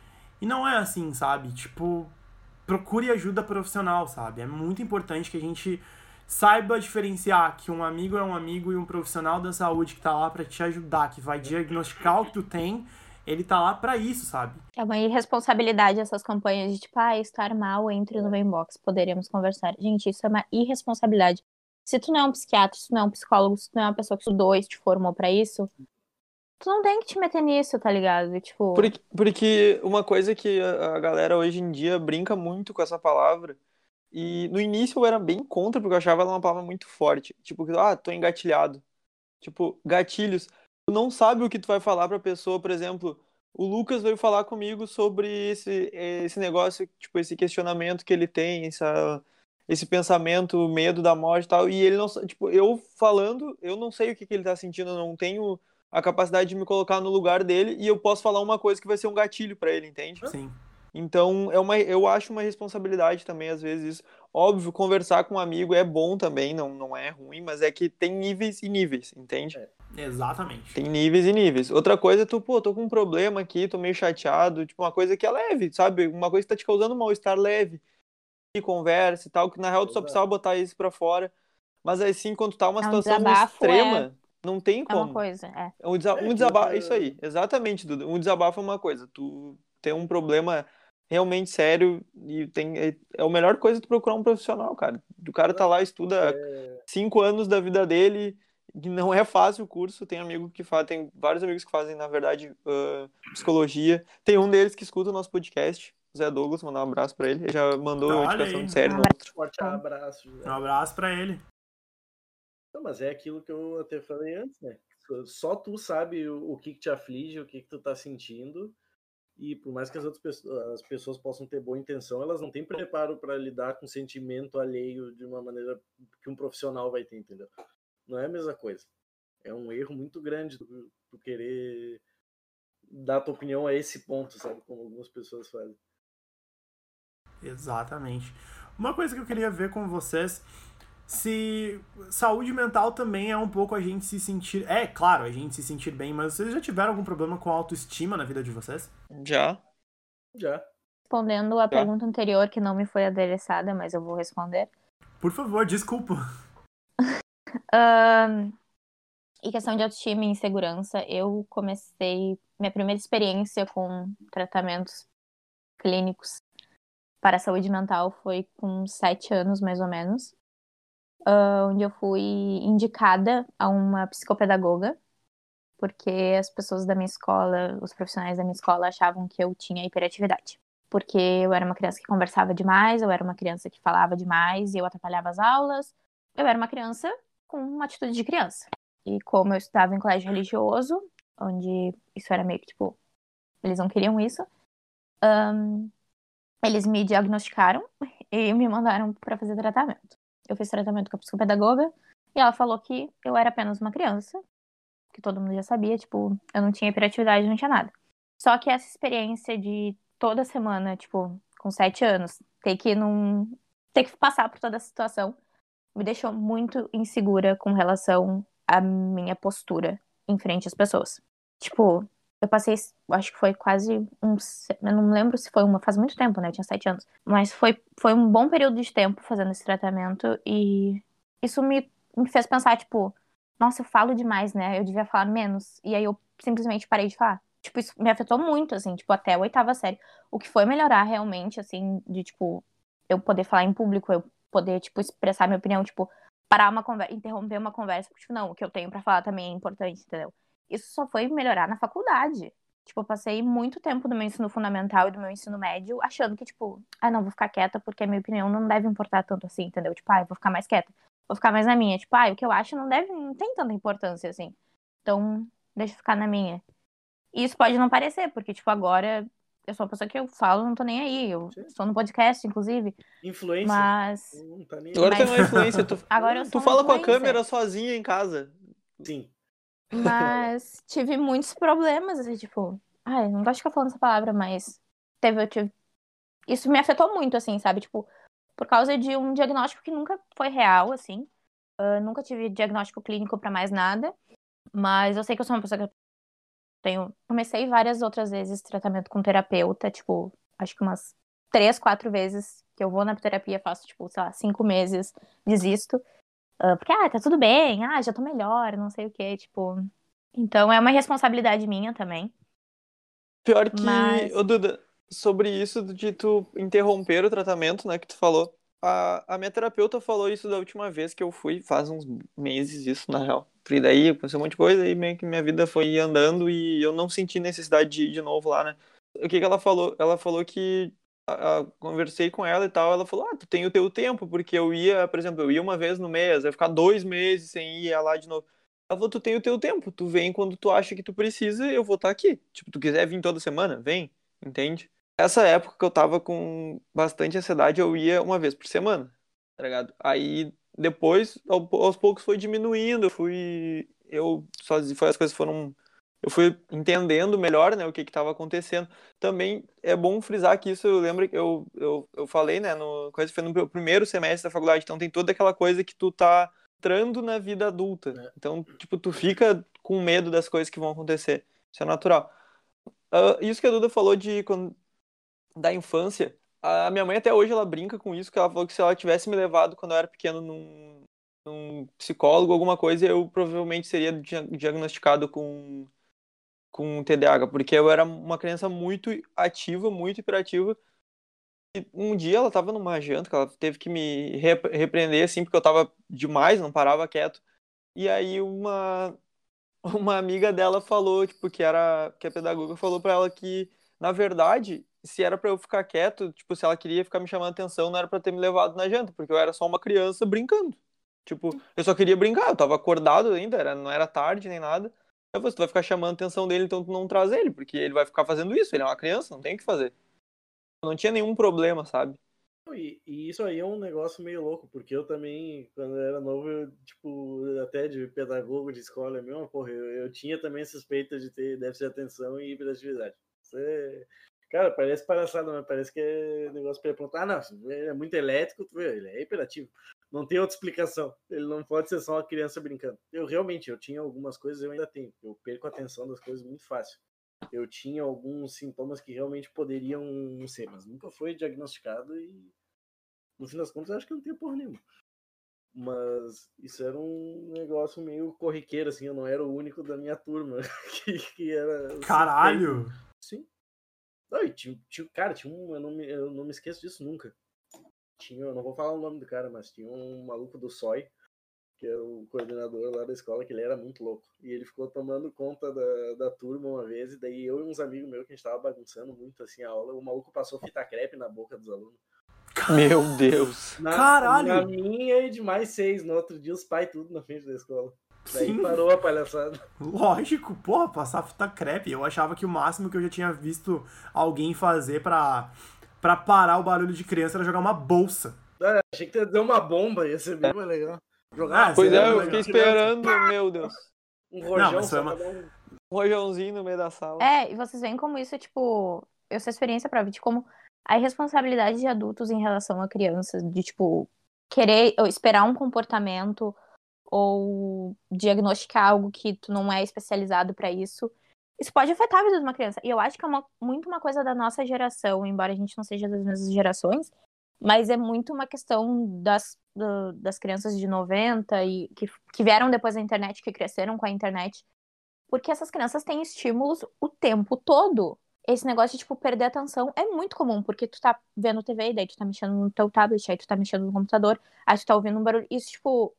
E não é assim, sabe? Tipo, procure ajuda profissional, sabe? É muito importante que a gente saiba diferenciar que um amigo é um amigo e um profissional da saúde que tá lá para te ajudar, que vai diagnosticar o que tu tem, ele tá lá pra isso, sabe? É uma irresponsabilidade essas campanhas de tipo, ah, estar mal, entre no inbox, poderíamos conversar. Gente, isso é uma irresponsabilidade. Se tu não é um psiquiatra, se tu não é um psicólogo, se tu não é uma pessoa que estudou e te formou pra isso, tu não tem que te meter nisso, tá ligado? Tipo, Porque, porque uma coisa que a a galera hoje em dia brinca muito com essa palavra, e no início eu era bem contra, porque eu achava ela uma palavra muito forte. Tipo, ah, tô engatilhado. Tipo, gatilhos. Tu não sabe o que tu vai falar pra pessoa, por exemplo, o Lucas veio falar comigo sobre esse, esse negócio, tipo, esse questionamento que ele tem, essa, esse pensamento, medo da morte e tal, e ele não, tipo, eu falando, eu não sei o que, que ele tá sentindo, eu não tenho a capacidade de me colocar no lugar dele, e eu posso falar uma coisa que vai ser um gatilho pra ele, entende? Sim. Então, é uma, eu acho uma responsabilidade também, às vezes, isso. Óbvio, conversar com um amigo é bom também, não, não é ruim, mas é que tem níveis e níveis, entende? Exatamente. Tem níveis e níveis. Outra coisa é tu, pô, tô com um problema aqui, tô meio chateado, tipo, uma coisa que é leve, sabe? Uma coisa que tá te causando um mal-estar leve. E conversa e tal, que na real tu só precisava botar isso pra fora. Mas assim, quando tá uma É um situação extrema, não tem é uma como. coisa, é. É um, desa É, um desabafo, [LAUGHS] isso aí, exatamente, Duda. Um desabafo é uma coisa. Tu tem um problema realmente sério e tem é, é a melhor coisa tu procurar um profissional, cara. O cara tá lá, estuda É, cinco anos da vida dele, não é fácil o curso. Tem amigo que faz, tem vários amigos que fazem, na verdade, ah, psicologia. Tem um deles que escuta o nosso podcast, o Zé Douglas, mandar um abraço pra ele. Ele já mandou Olha indicação aí. de série no Abraço. outro. forte abraço. José. Um abraço pra ele. Não, mas é aquilo que eu até falei antes, né? Só- Só tu sabe o, o que, que te aflige, o que, que tu tá sentindo. E por mais que as outras pessoas, as pessoas possam ter boa intenção, elas não têm preparo para lidar com sentimento alheio de uma maneira que um profissional vai ter, entendeu? Não é a mesma coisa. É um erro muito grande tu, tu querer dar tua opinião a esse ponto, sabe? Como algumas pessoas fazem. Exatamente. Uma coisa que eu queria ver com vocês, se saúde mental também é um pouco a gente se sentir. É, claro, a gente se sentir bem, mas vocês já tiveram algum problema com autoestima na vida de vocês? Já. Já. Respondendo a pergunta anterior, que não me foi adereçada, mas eu vou responder. Por favor, desculpa. [LAUGHS] Em questão de autoestima e insegurança, eu comecei minha primeira experiência com tratamentos clínicos para a saúde mental foi com sete anos, mais ou menos, onde eu fui indicada a uma psicopedagoga, porque as pessoas da minha escola, os profissionais da minha escola achavam que eu tinha hiperatividade. Porque eu era uma criança que conversava demais, eu era uma criança que falava demais e eu atrapalhava as aulas. Eu era uma criança com uma atitude de criança. E como eu estudava em colégio religioso, onde isso era meio que tipo, eles não queriam isso, ahn, eles me diagnosticaram [LAUGHS] e me mandaram para fazer tratamento. Eu fiz tratamento com a psicopedagoga e ela falou que eu era apenas uma criança, que todo mundo já sabia, tipo, eu não tinha hiperatividade, não tinha nada. Só que essa experiência de toda semana, tipo, com sete anos, ter que num. ter que passar por toda essa situação me deixou muito insegura com relação à minha postura em frente às pessoas. Tipo, eu passei, acho que foi quase um. Eu não lembro se foi uma. Faz muito tempo, né? Eu tinha sete anos. Mas foi, foi um bom período de tempo fazendo esse tratamento e isso me, me fez pensar, tipo, nossa, eu falo demais, né? Eu devia falar menos. E aí eu simplesmente parei de falar. Tipo, isso me afetou muito, assim, tipo, até a oitava série. O que foi melhorar realmente, assim, de, tipo, eu poder falar em público, eu poder, tipo, expressar minha opinião, tipo, parar uma conversa, interromper uma conversa, porque, tipo, não, o que eu tenho pra falar também é importante, entendeu? Isso só foi melhorar na faculdade. Tipo, eu passei muito tempo do meu ensino fundamental e do meu ensino médio achando que, tipo, ah, não, vou ficar quieta porque a minha opinião não deve importar tanto assim, entendeu? Tipo, ah, eu vou ficar mais quieta. Vou ficar mais na minha. Tipo, ah, o que eu acho não deve, não tem tanta importância assim. Então, deixa eu ficar na minha. E isso pode não parecer, porque, tipo, agora eu sou uma pessoa que eu falo, não tô nem aí. Eu Sim. estou no podcast, inclusive. Influência. Mas. Não tá nem Agora tem Mas- uma influência. Tu, [LAUGHS] Agora eu tu sou fala com a câmera sozinha em casa. Sim. Mas [LAUGHS] tive muitos problemas, assim, tipo. Ai, não gosto de ficar falando essa palavra, mas teve, eu tive. Isso me afetou muito, assim, sabe? Tipo, por causa de um diagnóstico que nunca foi real, assim. Ah, nunca tive diagnóstico clínico pra mais nada. Mas eu sei que eu sou uma pessoa que tenho. Comecei várias outras vezes tratamento com terapeuta, tipo, acho que umas três, quatro vezes que eu vou na terapia, faço, tipo, sei lá, cinco meses, desisto. Ah, porque, ah, tá tudo bem, ah, já tô melhor, não sei o quê, tipo. Então é uma responsabilidade minha também. Pior que, Mas- ô Duda, sobre isso de tu interromper o tratamento, né, que tu falou, a, a minha terapeuta falou isso da última vez que eu fui, faz uns meses isso, na real. Porque daí aconteceu um monte de coisa e meio que minha vida foi andando e eu não senti necessidade de ir de novo lá, né. O que que ela falou? Ela falou que a- a- conversei com ela e tal, ela falou, ah, tu tem o teu tempo, porque eu ia, por exemplo, eu ia uma vez no mês, eu ia ficar dois meses sem ir lá de novo. Ela falou, tu tem o teu tempo, tu vem quando tu acha que tu precisa, eu vou estar aqui. Tipo, tu quiser vir toda semana, vem, entende? Essa época que eu tava com bastante ansiedade, eu ia uma vez por semana, tá ligado? Aí depois, ao- aos poucos foi diminuindo, eu fui, eu sozinho, foi, as coisas foram, eu fui entendendo melhor, né, o que que tava acontecendo. Também é bom frisar que isso, eu lembro que eu, eu, eu falei, né, no, coisa foi no meu primeiro semestre da faculdade, então tem toda aquela coisa que tu tá entrando na vida adulta. É. Então, tipo, tu fica com medo das coisas que vão acontecer. Isso é natural. Ah, isso que a Duda falou de quando- da infância, a minha mãe até hoje ela brinca com isso, que ela falou que se ela tivesse me levado quando eu era pequeno num, num psicólogo, alguma coisa, eu provavelmente seria dia- diagnosticado com com TDAH, porque eu era uma criança muito ativa, muito hiperativa. E um dia ela tava numa janta, que ela teve que me rep- repreender, assim, porque eu tava demais, não parava quieto. E aí uma, uma amiga dela falou, tipo, que era, que a pedagoga falou pra ela que, na verdade, se era pra eu ficar quieto, tipo, se ela queria ficar me chamando atenção, não era pra ter me levado na janta, porque eu era só uma criança brincando. Tipo, eu só queria brincar, eu tava acordado ainda, era, não era tarde nem nada. Aí você vai ficar chamando atenção dele, então tu não traz ele, porque ele vai ficar fazendo isso, ele é uma criança, não tem o que fazer. Não tinha nenhum problema, sabe? E, e isso aí é um negócio meio louco, porque eu também, quando eu era novo, eu, tipo, até de pedagogo de escola, mesmo, porra, eu, eu tinha também suspeita de ter déficit de atenção e hiperatividade. Isso é... Cara, parece palhaçada, mas parece que é negócio pra apontar. Ah, não, ele é muito elétrico, tu vê, ele é hiperativo. Não tem outra explicação. Ele não pode ser só uma criança brincando. Eu realmente, eu tinha algumas coisas, eu ainda tenho. Eu perco a atenção das coisas muito fácil. Eu tinha alguns sintomas que realmente poderiam ser, mas nunca foi diagnosticado e no fim das contas, eu acho que não tem porra nenhuma. Mas isso era um negócio meio corriqueiro, assim. Eu não era o único da minha turma [LAUGHS] que, que era. Caralho! Sim. Não, e tinha, tinha, cara, tinha um. Eu não, me, eu não me esqueço disso nunca. Tinha, eu não vou falar o nome do cara, mas tinha um maluco do SOI, que é o coordenador lá da escola, que ele era muito louco. E ele ficou tomando conta da, da turma uma vez, e daí eu e uns amigos meus que a gente tava bagunçando muito assim a aula, o maluco passou fita crepe na boca dos alunos. Meu Deus. Na, Caralho! Na minha e de mais seis. No outro dia, os pais tudo na frente da escola. Daí Sim. parou a palhaçada. [LAUGHS] Lógico, porra, passar fita crepe. Eu achava que o máximo que eu já tinha visto alguém fazer pra, pra parar o barulho de criança era jogar uma bolsa. Ah, achei que ia dizer uma bomba, ia ser bem mais legal. Jogar Ah, Pois é, eu fiquei criança, esperando, meu Deus. Um rojão mas foi só uma- pra um- rojãozinho no meio da sala. É, e vocês veem como isso é, tipo, essa experiência prova de como a irresponsabilidade de adultos em relação a crianças, de, tipo, querer ou esperar um comportamento ou diagnosticar algo que tu não é especializado pra isso. Isso pode afetar a vida de uma criança. E eu acho que é uma- muito uma coisa da nossa geração, embora a gente não seja das mesmas gerações, mas é muito uma questão das, do- das crianças de 90 e que, que vieram depois da internet, que cresceram com a internet. Porque essas crianças têm estímulos o tempo todo. Esse negócio de, tipo, perder atenção é muito comum, porque tu tá vendo TV, daí tu tá mexendo no teu tablet, aí tu tá mexendo no computador, aí tu tá ouvindo um barulho. Isso, tipo,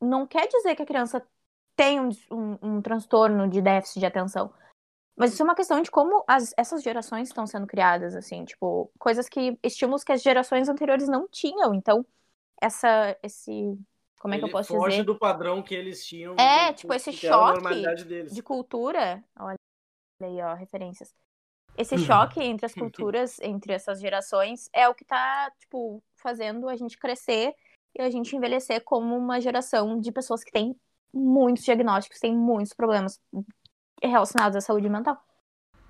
não quer dizer que a criança tem um, um, um transtorno de déficit de atenção. Mas isso é uma questão de como as, essas gerações estão sendo criadas, assim, tipo, coisas que. estímulos que as gerações anteriores não tinham. Então, essa. esse. Como é que eu Ele posso foge dizer? do padrão que eles tinham. É, do- tipo, esse choque de cultura. Olha aí, ó, referências. Esse [LAUGHS] choque entre as culturas, entre essas gerações, é o que tá, tipo, fazendo a gente crescer e a gente envelhecer como uma geração de pessoas que têm muitos diagnósticos, têm muitos problemas relacionados à saúde mental.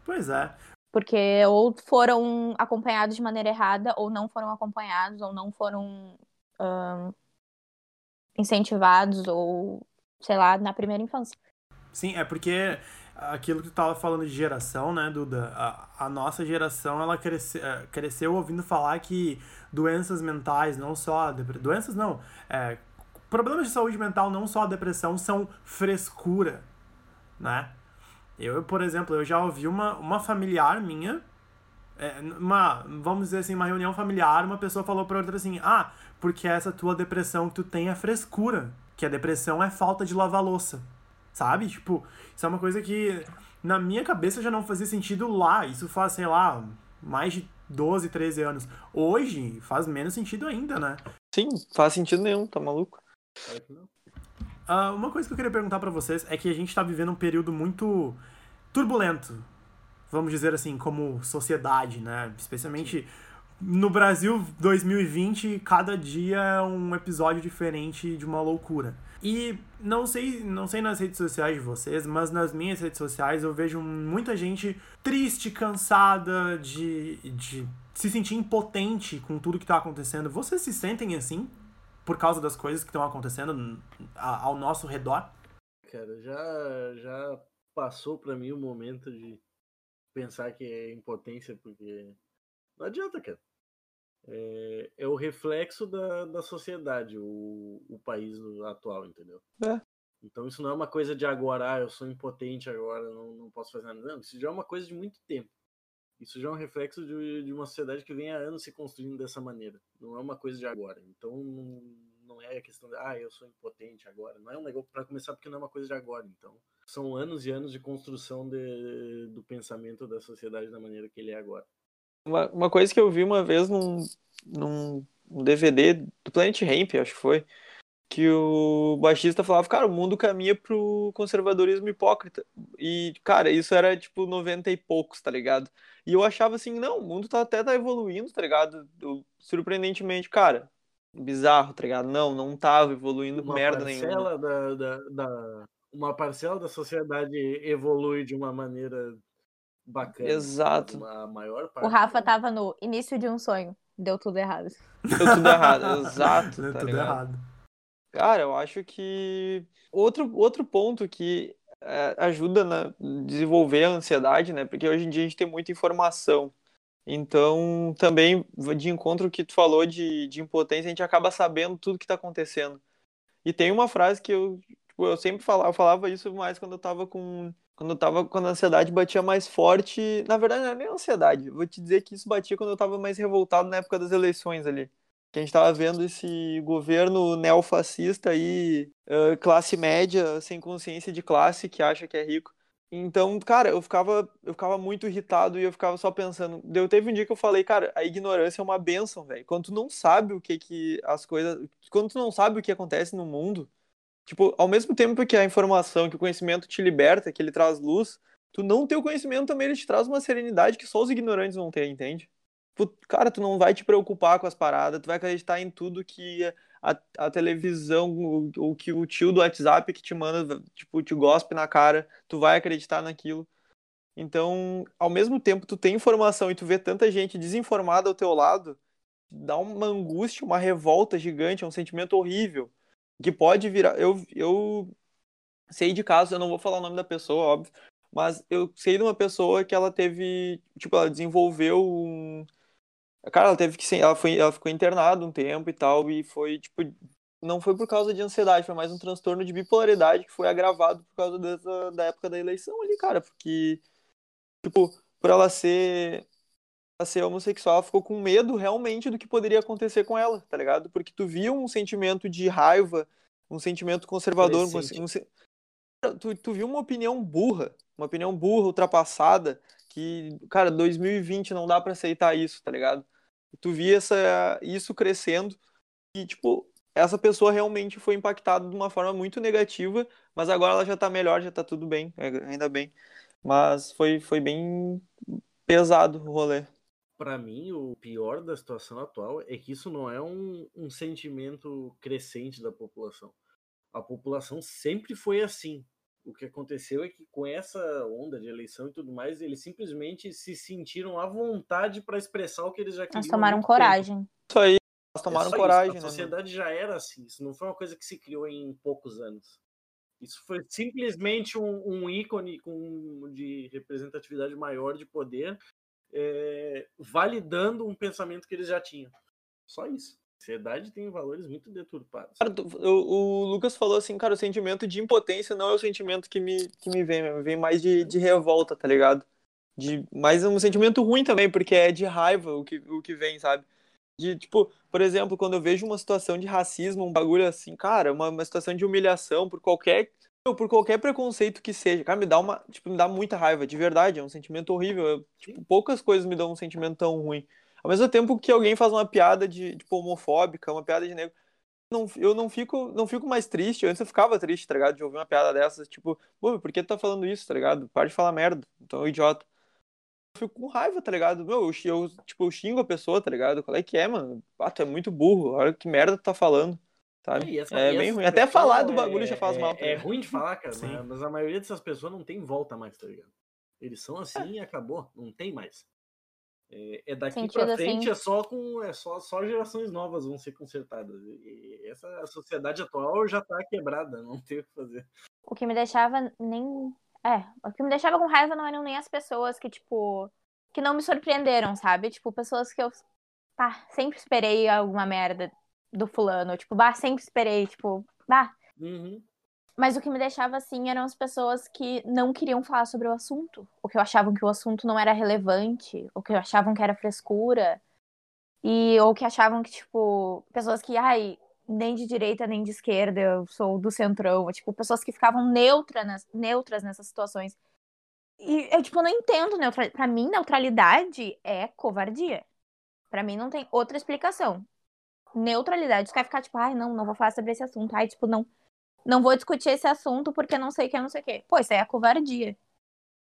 Pois é. Porque ou foram acompanhados de maneira errada, ou não foram acompanhados, ou não foram ahn, incentivados, ou, sei lá, na primeira infância. Sim, é porque aquilo que tu tava falando de geração, né, Duda? A, a nossa geração, ela cresce, eh, cresceu ouvindo falar que doenças mentais, não só... Doenças não, é, problemas de saúde mental, não só a depressão, são frescura, né? Eu, por exemplo, eu já ouvi uma, uma familiar minha, é, uma, vamos dizer assim, uma reunião familiar, uma pessoa falou pra outra assim, ah, porque essa tua depressão que tu tem é frescura, que a depressão é falta de lavar louça, sabe? Tipo, isso é uma coisa que na minha cabeça já não fazia sentido lá, isso faz, sei lá, mais de 12, 13 anos. Hoje faz menos sentido ainda, né? Sim, faz sentido nenhum, tá maluco? Uh, uma coisa que eu queria perguntar para vocês é que a gente tá vivendo um período muito turbulento, vamos dizer assim, como sociedade, né? Especialmente no Brasil 2020, cada dia é um episódio diferente de uma loucura. E não sei, não sei nas redes sociais de vocês, mas nas minhas redes sociais eu vejo muita gente triste, cansada, de, de se sentir impotente com tudo que está acontecendo. Vocês se sentem assim por causa das coisas que estão acontecendo ao nosso redor? Cara, já já passou para mim o momento de pensar que é impotência porque não adianta, cara é, é o reflexo da, da sociedade, o, o país atual, entendeu? É. Então isso não é uma coisa de agora, ah, eu sou impotente agora, não, não posso fazer nada. Não, isso já é uma coisa de muito tempo. Isso já é um reflexo de, de uma sociedade que vem há anos se construindo dessa maneira. Não é uma coisa de agora. Então não, não é a questão de, ah, eu sou impotente agora. Não é um negócio para começar porque não é uma coisa de agora. Então são anos e anos de construção de, do pensamento da sociedade da maneira que ele é agora. Uma, uma coisa que eu vi uma vez num, num DVD do Planet Ramp, acho que foi, que o baixista falava, cara, o mundo caminha pro conservadorismo hipócrita. E, cara, isso era tipo 90 e poucos, tá ligado? E eu achava assim, não, o mundo tá, até tá evoluindo, tá ligado? Eu, surpreendentemente, cara, bizarro, tá ligado? Não, não tava evoluindo uma merda nenhuma. Da, da, da, uma parcela da sociedade evolui de uma maneira bacana. Exato. A maior parte o Rafa tava no início de um sonho. Deu tudo errado. Deu tudo errado, [LAUGHS] exato. Deu tá tudo ligado? errado. Cara, eu acho que outro, outro ponto que é, ajuda na desenvolver a ansiedade, né? Porque hoje em dia a gente tem muita informação. Então, também de encontro que tu falou de, de impotência, a gente acaba sabendo tudo que está acontecendo. E tem uma frase que eu, tipo, eu sempre falava, eu falava isso mais quando eu tava com quando eu tava, quando a ansiedade batia mais forte, na verdade não é nem ansiedade, vou te dizer que isso batia quando eu tava mais revoltado na época das eleições ali. Que a gente tava vendo esse governo neofascista aí, uh, classe média, sem consciência de classe, que acha que é rico. Então, cara, eu ficava, eu ficava muito irritado e eu ficava só pensando. Deu teve um dia que eu falei, cara, a ignorância é uma benção, velho. Quando tu não sabe o que que as coisas, quando tu não sabe o que acontece no mundo, Tipo, ao mesmo tempo que a informação, que o conhecimento te liberta, que ele traz luz, tu não ter o conhecimento também ele te traz uma serenidade que só os ignorantes vão ter, entende? Cara, tu não vai te preocupar com as paradas, tu vai acreditar em tudo que a, a televisão, o, o que o tio do WhatsApp que te manda, tipo, te gospe na cara, tu vai acreditar naquilo. Então, ao mesmo tempo, tu tem informação e tu vê tanta gente desinformada ao teu lado, dá uma angústia, uma revolta gigante, é um sentimento horrível que pode virar. Eu, eu sei de casos, eu não vou falar o nome da pessoa, óbvio, mas eu sei de uma pessoa que ela teve, tipo, ela desenvolveu um. Cara, ela teve que ela foi, ela ficou internada um tempo e tal, e foi, tipo, não foi por causa de ansiedade, foi mais um transtorno de bipolaridade que foi agravado por causa dessa, da época da eleição ali, cara, porque, tipo, por ela ser ser homossexual, ela ficou com medo realmente do que poderia acontecer com ela, tá ligado? Porque tu via um sentimento de raiva, um sentimento conservador, um, um, tu, tu viu uma opinião burra, uma opinião burra, ultrapassada, que, cara, 2020 não dá para aceitar isso, tá ligado? Tu via essa, isso crescendo e, tipo, essa pessoa realmente foi impactada de uma forma muito negativa, mas agora ela já tá melhor, já tá tudo bem, ainda bem. Mas foi, foi bem pesado o rolê para mim, o pior da situação atual é que isso não é um, um sentimento crescente da população. A população sempre foi assim. O que aconteceu é que com essa onda de eleição e tudo mais, eles simplesmente se sentiram à vontade para expressar o que eles já queriam. Eles tomaram coragem. Tempo. Isso aí, eles tomaram é coragem. Isso. A né, sociedade já era assim. Isso não foi uma coisa que se criou em poucos anos. Isso foi simplesmente um, um ícone com, de representatividade maior de poder é, validando um pensamento que eles já tinham. Só isso. Ansiedade tem valores muito deturpados. Cara, o, o Lucas falou assim, cara, o sentimento de impotência não é o sentimento que me, que me vem, me vem mais de, de revolta, tá ligado? De, mas é um sentimento ruim também, porque é de raiva o que, o que vem, sabe? De, tipo, por exemplo, quando eu vejo uma situação de racismo, um bagulho assim, cara, uma, uma situação de humilhação por qualquer, por qualquer preconceito que seja, cara, me dá uma, tipo, me dá muita raiva, de verdade, é um sentimento horrível. Eu, tipo, poucas coisas me dão um sentimento tão ruim. Ao mesmo tempo que alguém faz uma piada de, tipo, homofóbica, uma piada de negro, não, eu não fico, não fico mais triste. Antes eu ficava triste, tá ligado? De ouvir uma piada dessas, tipo, pô, por que tu tá falando isso, tá ligado? Para de falar merda, então é idiota. Eu fico com raiva, tá ligado? Meu, eu, eu, tipo, eu xingo a pessoa, tá ligado? Qual é que é, mano? Ah, tu é muito burro, olha que merda tu tá falando, sabe? Essa- é bem ruim. Até falar do é- bagulho já faz é- mal. tá É, ruim de falar, cara, Sim. mas- a maioria dessas pessoas não tem volta mais, tá ligado? Eles são assim e acabou, não tem mais. É, é daqui Sentido pra frente assim. é só com é só, só gerações novas vão ser consertadas. E essa a sociedade atual já tá quebrada, não tem o que fazer. O que me deixava nem. É, o que me deixava com raiva não eram nem as pessoas que, tipo. Que não me surpreenderam, sabe? Tipo, pessoas que eu. Pá, sempre esperei alguma merda do fulano. Tipo, bah, sempre esperei, tipo, bah. Uhum. Mas o que me deixava assim eram as pessoas que não queriam falar sobre o assunto. Ou que achavam que o assunto não era relevante. Ou que achavam que era frescura. E, ou que achavam que, tipo, pessoas que, ai, nem de direita nem de esquerda, eu sou do centrão. Tipo, pessoas que ficavam neutra nas- neutras nessas situações. E eu, tipo, não entendo. Neutra... Pra mim, neutralidade é covardia. Pra mim, não tem outra explicação. Neutralidade. Os caras ficar, tipo, ai, não, não vou falar sobre esse assunto. Ai, tipo, não, não vou discutir esse assunto porque não sei o que, não sei o que. Pô, isso aí é covardia.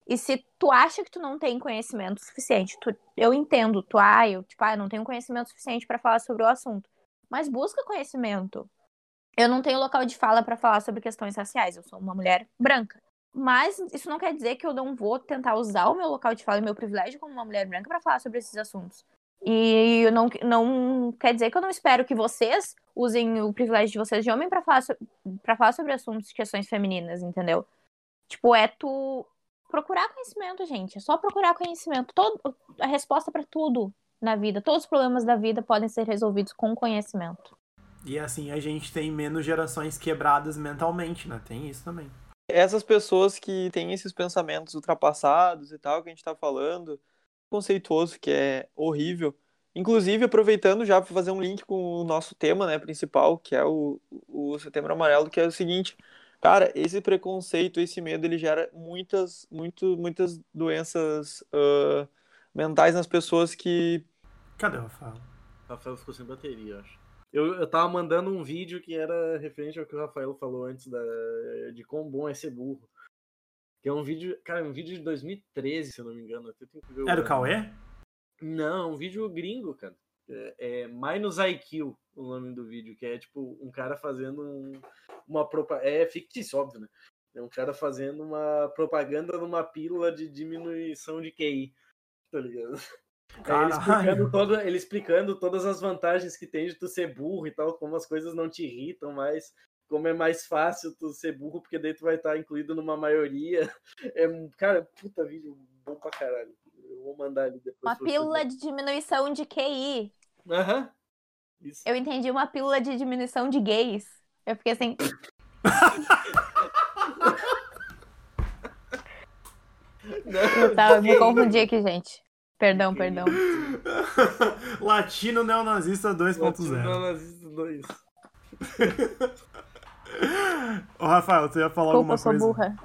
E se tu acha que tu não tem conhecimento suficiente, tu- eu entendo, tu, ah, eu, tipo, eu não tenho conhecimento suficiente pra falar sobre o assunto. Mas busca conhecimento. Eu não tenho local de fala pra falar sobre questões raciais, eu sou uma mulher branca. Mas isso não quer dizer que eu não vou tentar usar o meu local de fala e meu privilégio como uma mulher branca pra falar sobre esses assuntos. E não, não quer dizer que eu não espero que vocês usem o privilégio de vocês de homem pra falar, so- pra falar sobre assuntos de questões femininas, entendeu? Tipo, é tu procurar conhecimento, gente. É só procurar conhecimento. Todo, a resposta pra tudo na vida, todos os problemas da vida podem ser resolvidos com conhecimento. E assim a gente tem menos gerações quebradas mentalmente, né? Tem isso também. essas pessoas que têm esses pensamentos ultrapassados e tal, que a gente tá falando, conceituoso, que é horrível. Inclusive, aproveitando já para fazer um link com o nosso tema, né, principal, que é o, o Setembro Amarelo, que é o seguinte, cara, esse preconceito, esse medo, ele gera muitas, muito, muitas doenças ah, mentais nas pessoas que Cadê o Rafael? O Rafael ficou sem bateria, eu acho. Eu, eu tava mandando um vídeo que era referente ao que o Rafael falou antes da, de quão bom é ser burro. Que é um vídeo, cara, um vídeo de 2013, se eu não me engano. Até tenho que ver o É do ano. Cauê? Não, um vídeo gringo, cara. É, é Minus IQ o nome do vídeo, que é tipo um cara fazendo um- uma propaganda. É fictício, óbvio, né? É um cara fazendo uma propaganda numa pílula de diminuição de QI. Tá ligado? Aí ele, explicando todo- ele explicando todas as vantagens que tem de tu ser burro e tal, como as coisas não te irritam mais, como é mais fácil tu ser burro, porque daí tu vai estar incluído numa maioria. [LAUGHS] É, um- cara, puta vídeo bom pra caralho. Eu vou mandar ali depois. Uma pílula de diminuição de QI. Aham. Isso. Eu entendi uma pílula de diminuição de gays. Eu fiquei assim. Eu, tava, eu me [LAUGHS] confundi aqui, gente. Perdão, perdão. [LAUGHS] Latino neonazista 2.0. Neonazista 2. [LAUGHS] Ô, Rafael, tu ia falar Desculpa, alguma eu sou coisa? burra.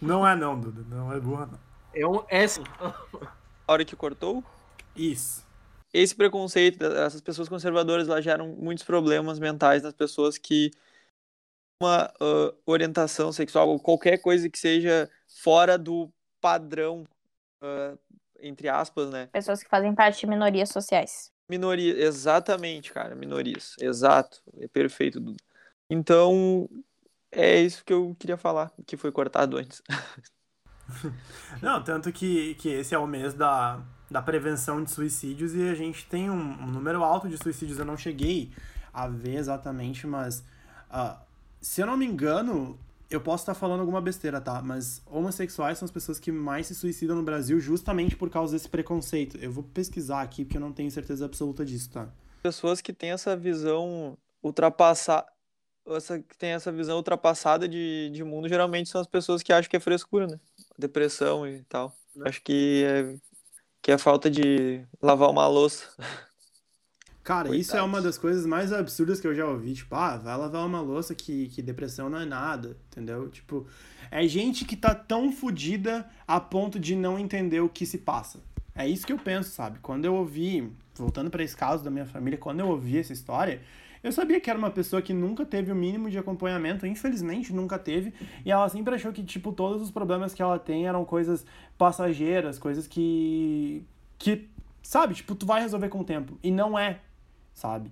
Não é não, Duda. Não é burra, não. É um S. a hora que cortou, Isso. esse preconceito, essas pessoas conservadoras, elas geram muitos problemas mentais nas pessoas que uma ah, orientação sexual ou qualquer coisa que seja fora do padrão, ah, entre aspas, né? Pessoas que fazem parte de minorias sociais. Minoria, exatamente, cara, minorias, exato, é perfeito, Dudu. Então, é isso que eu queria falar, que foi cortado antes. [LAUGHS] Não, tanto que, que esse é o mês da, da prevenção de suicídios e a gente tem um, um número alto de suicídios. Eu não cheguei a ver exatamente, mas ah, se eu não me engano, eu posso estar falando alguma besteira, tá? Mas homossexuais são as pessoas que mais se suicidam no Brasil justamente por causa desse preconceito. Eu vou pesquisar aqui porque eu não tenho certeza absoluta disso, tá? pessoas que têm essa visão ultrapassar essa que tem essa visão ultrapassada de, de mundo geralmente são as pessoas que acham que é frescura, né? Depressão e tal. Né? Acho que é, que é falta de lavar uma louça. [LAUGHS] Cara, isso é uma das coisas mais absurdas que eu já ouvi. Tipo, ah, vai lavar uma louça que, que depressão não é nada, entendeu? Tipo, é gente que tá tão fodida a ponto de não entender o que se passa. É isso que eu penso, sabe? Quando eu ouvi, voltando pra esse caso da minha família, quando eu ouvi essa história, eu sabia que era uma pessoa que nunca teve o mínimo de acompanhamento, infelizmente nunca teve, e ela sempre achou que, tipo, todos os problemas que ela tem eram coisas passageiras, coisas que. que, sabe, tipo, tu vai resolver com o tempo. E não é, sabe?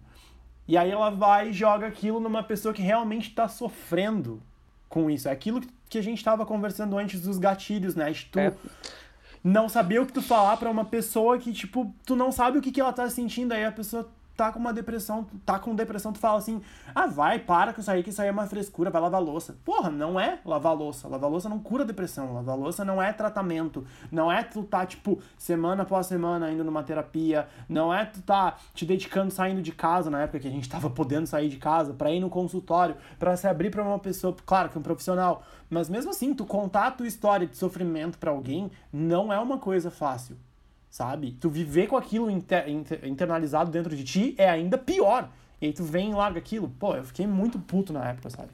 E aí ela vai e joga aquilo numa pessoa que realmente tá sofrendo com isso. É aquilo que a gente tava conversando antes dos gatilhos, né? De tu É. não saber o que tu falar pra uma pessoa que, tipo, tu não sabe o que, que ela tá sentindo, aí a pessoa tá com uma depressão, tá com depressão, tu fala assim, ah, vai, para com isso aí, que isso aí é uma frescura, vai lavar louça. Porra, não é lavar louça. Lavar louça não cura depressão. Lavar louça não é tratamento. Não é tu tá, tipo, semana após semana indo numa terapia. Não é tu tá te dedicando saindo de casa, na época que a gente tava podendo sair de casa, pra ir no consultório, pra se abrir pra uma pessoa, claro que um profissional. Mas mesmo assim, tu contar a tua história de sofrimento pra alguém não é uma coisa fácil sabe? Tu viver com aquilo inter- inter- internalizado dentro de ti é ainda pior. E aí tu vem e larga aquilo. Pô, eu fiquei muito puto na época, sabe?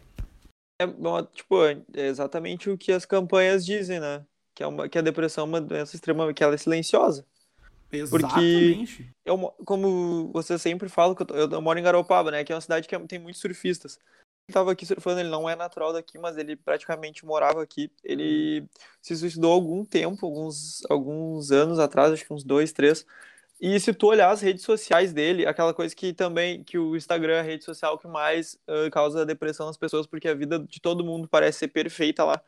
É, bom, tipo, é exatamente o que as campanhas dizem, né? Que, é uma, que a depressão é uma doença extrema, que ela é silenciosa. Exatamente. Eu, mo- como você sempre fala, eu, eu, eu moro em Garopaba, né? Que é uma cidade que é- tem muitos surfistas. Ele tava aqui surfando, ele não é natural daqui, mas ele praticamente morava aqui. Ele se suicidou algum tempo, alguns, alguns anos atrás, acho que uns dois, três. E se tu olhar as redes sociais dele, aquela coisa que também, que o Instagram é a rede social que mais ah, causa depressão nas pessoas, porque a vida de todo mundo parece ser perfeita lá.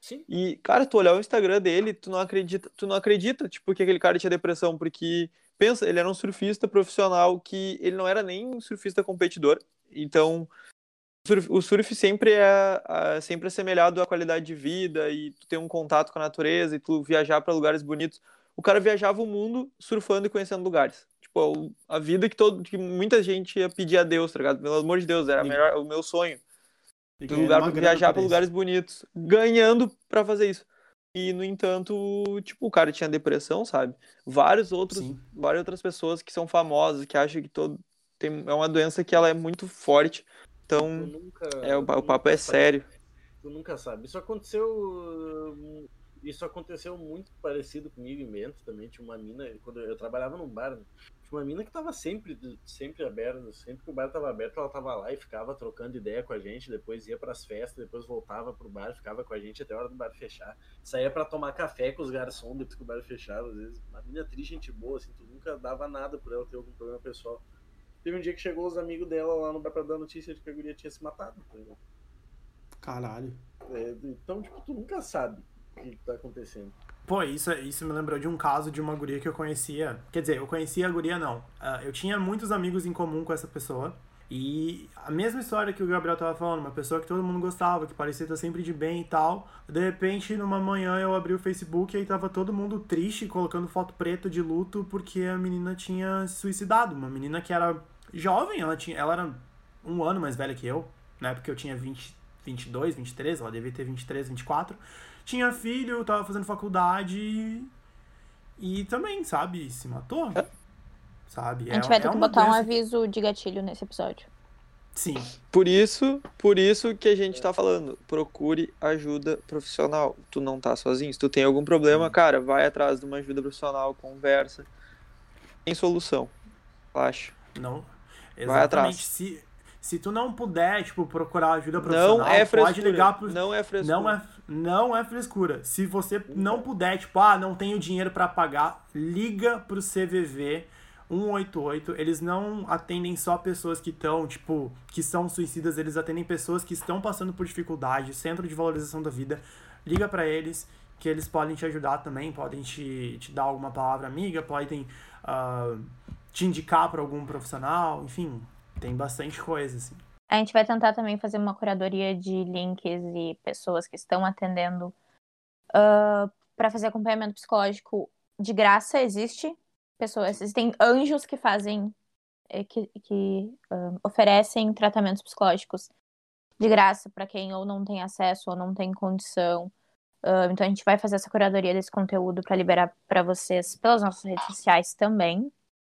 Sim. E, cara, tu olhar o Instagram dele, tu não acredita, tu não acredita, tipo, que aquele cara tinha depressão, porque, pensa, ele era um surfista profissional que ele não era nem um surfista competidor, então surf, o surf sempre é ah, sempre assemelhado à qualidade de vida e tu ter um contato com a natureza e tu viajar para lugares bonitos. O cara viajava o mundo surfando e conhecendo lugares. Tipo, a vida que, todo, que muita gente ia pedir a Deus, tá ligado? Pelo amor de Deus, era melhor- o meu sonho E do lugar pra viajar para lugares bonitos, ganhando pra fazer isso. E no entanto, tipo, o cara tinha depressão, sabe? Vários outros, Sim. várias outras pessoas que são famosas, que acham que todo tem é uma doença que ela é muito forte. Então, nunca, é o, o papo é sabe. sério. Tu nunca sabe. Isso aconteceu. Isso aconteceu muito parecido comigo em também. Tinha uma mina, quando eu trabalhava num bar, né? tinha uma mina que tava sempre, sempre aberta, sempre que o bar tava aberto, ela tava lá e ficava trocando ideia com a gente, depois ia pras festas, depois voltava pro bar, ficava com a gente até a hora do bar fechar. Saía pra tomar café com os garçons depois que o bar fechava, às vezes. Uma mina triste, gente boa, assim, tu nunca dava nada por ela ter algum problema pessoal. Teve um dia que chegou os amigos dela lá no pra dar notícia de que a guria tinha se matado. tá? Caralho. É, então, tipo, tu nunca sabe o que tá acontecendo. Pô, isso, isso me lembrou de um caso de uma guria que eu conhecia. Quer dizer, eu conhecia a guria, não. Ah, eu tinha muitos amigos em comum com essa pessoa. E a mesma história que o Gabriel tava falando, uma pessoa que todo mundo gostava, que parecia estar sempre de bem e tal. De repente, numa manhã, eu abri o Facebook e aí tava todo mundo triste, colocando foto preta de luto, porque a menina tinha se suicidado. Uma menina que era jovem, ela, tinha, ela era um ano mais velha que eu, né? Porque eu tinha 20, 22, 23, ela devia ter 23, 24 tinha filho, tava fazendo faculdade e, também, sabe, se matou. Sabe? A gente vai ter que botar um doença- aviso de gatilho nesse episódio. Sim, Por isso, por isso que a gente tá falando, procure ajuda profissional. Tu não tá sozinho. Se tu tem algum problema, cara, vai atrás de uma ajuda profissional, conversa. Tem solução. Relaxa. não. Vai Exatamente. atrás. Se, se tu não puder, tipo, procurar ajuda profissional, Não é frescura. pode ligar pro. Não é frescura. Não é, não é frescura. Se você não puder, tipo, ah, não tenho dinheiro pra pagar, liga pro CVV 188. Eles não atendem só pessoas que estão, tipo, que são suicidas, eles atendem pessoas que estão passando por dificuldade, centro de valorização da vida. Liga pra eles, que eles podem te ajudar também, podem te, te dar alguma palavra amiga, podem ah, te indicar pra algum profissional, enfim, tem bastante coisa, assim. A gente vai tentar também fazer uma curadoria de links e pessoas que estão atendendo para fazer acompanhamento psicológico de graça. Existe pessoas, existem anjos que fazem é, que, que um, oferecem tratamentos psicológicos de graça para quem ou não tem acesso ou não tem condição. Um, então a gente vai fazer essa curadoria desse conteúdo para liberar para vocês pelas nossas redes sociais também.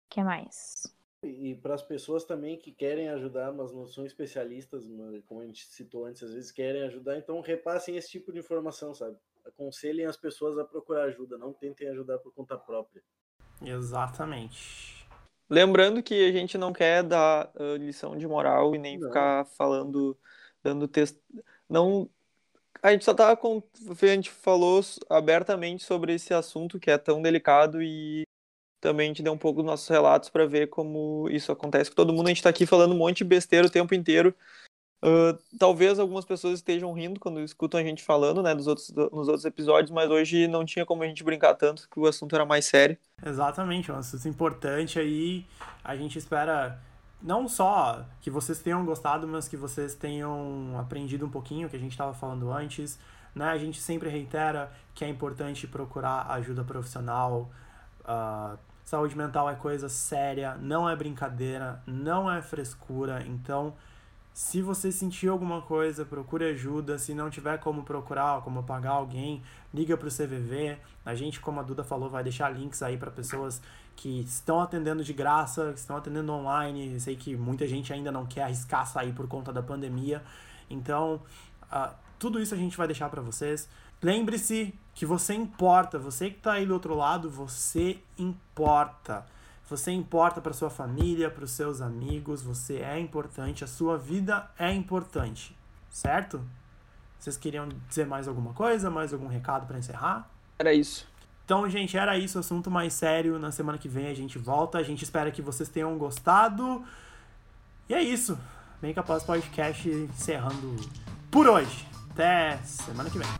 O que mais? E para as pessoas também que querem ajudar, mas não são especialistas, como a gente citou antes, às vezes querem ajudar, então repassem esse tipo de informação, sabe? Aconselhem as pessoas a procurar ajuda, não tentem ajudar por conta própria. Exatamente. Lembrando que a gente não quer dar uh, lição de moral e nem não. ficar falando, dando texto. Não. A gente só tá. Com... A gente falou abertamente sobre esse assunto que é tão delicado e também a gente deu um pouco dos nossos relatos para ver como isso acontece todo mundo. A gente está aqui falando um monte de besteira o tempo inteiro. Uh, talvez algumas pessoas estejam rindo quando escutam a gente falando, né, dos outros, nos outros episódios, mas hoje não tinha como a gente brincar tanto, que o assunto era mais sério. Exatamente, é um assunto importante aí. A gente espera não só que vocês tenham gostado, mas que vocês tenham aprendido um pouquinho, que a gente estava falando antes. Né? A gente sempre reitera que é importante procurar ajuda profissional. Uh, Saúde mental é coisa séria, não é brincadeira, não é frescura. Então, se você sentir alguma coisa, procure ajuda. Se não tiver como procurar, como pagar alguém, liga para o CVV. A gente, como a Duda falou, vai deixar links aí para pessoas que estão atendendo de graça, que estão atendendo online. sei que muita gente ainda não quer arriscar sair por conta da pandemia. Então, uh, tudo isso a gente vai deixar para vocês. Lembre-se que você importa, você que está aí do outro lado, você importa. Você importa para sua família, para os seus amigos, você é importante, a sua vida é importante, certo? Vocês queriam dizer mais alguma coisa, mais algum recado para encerrar? Era isso. Então, gente, era isso, assunto mais sério. Na semana que vem a gente volta. A gente espera que vocês tenham gostado. E é isso. Bem capaz podcast encerrando por hoje. Até semana que vem.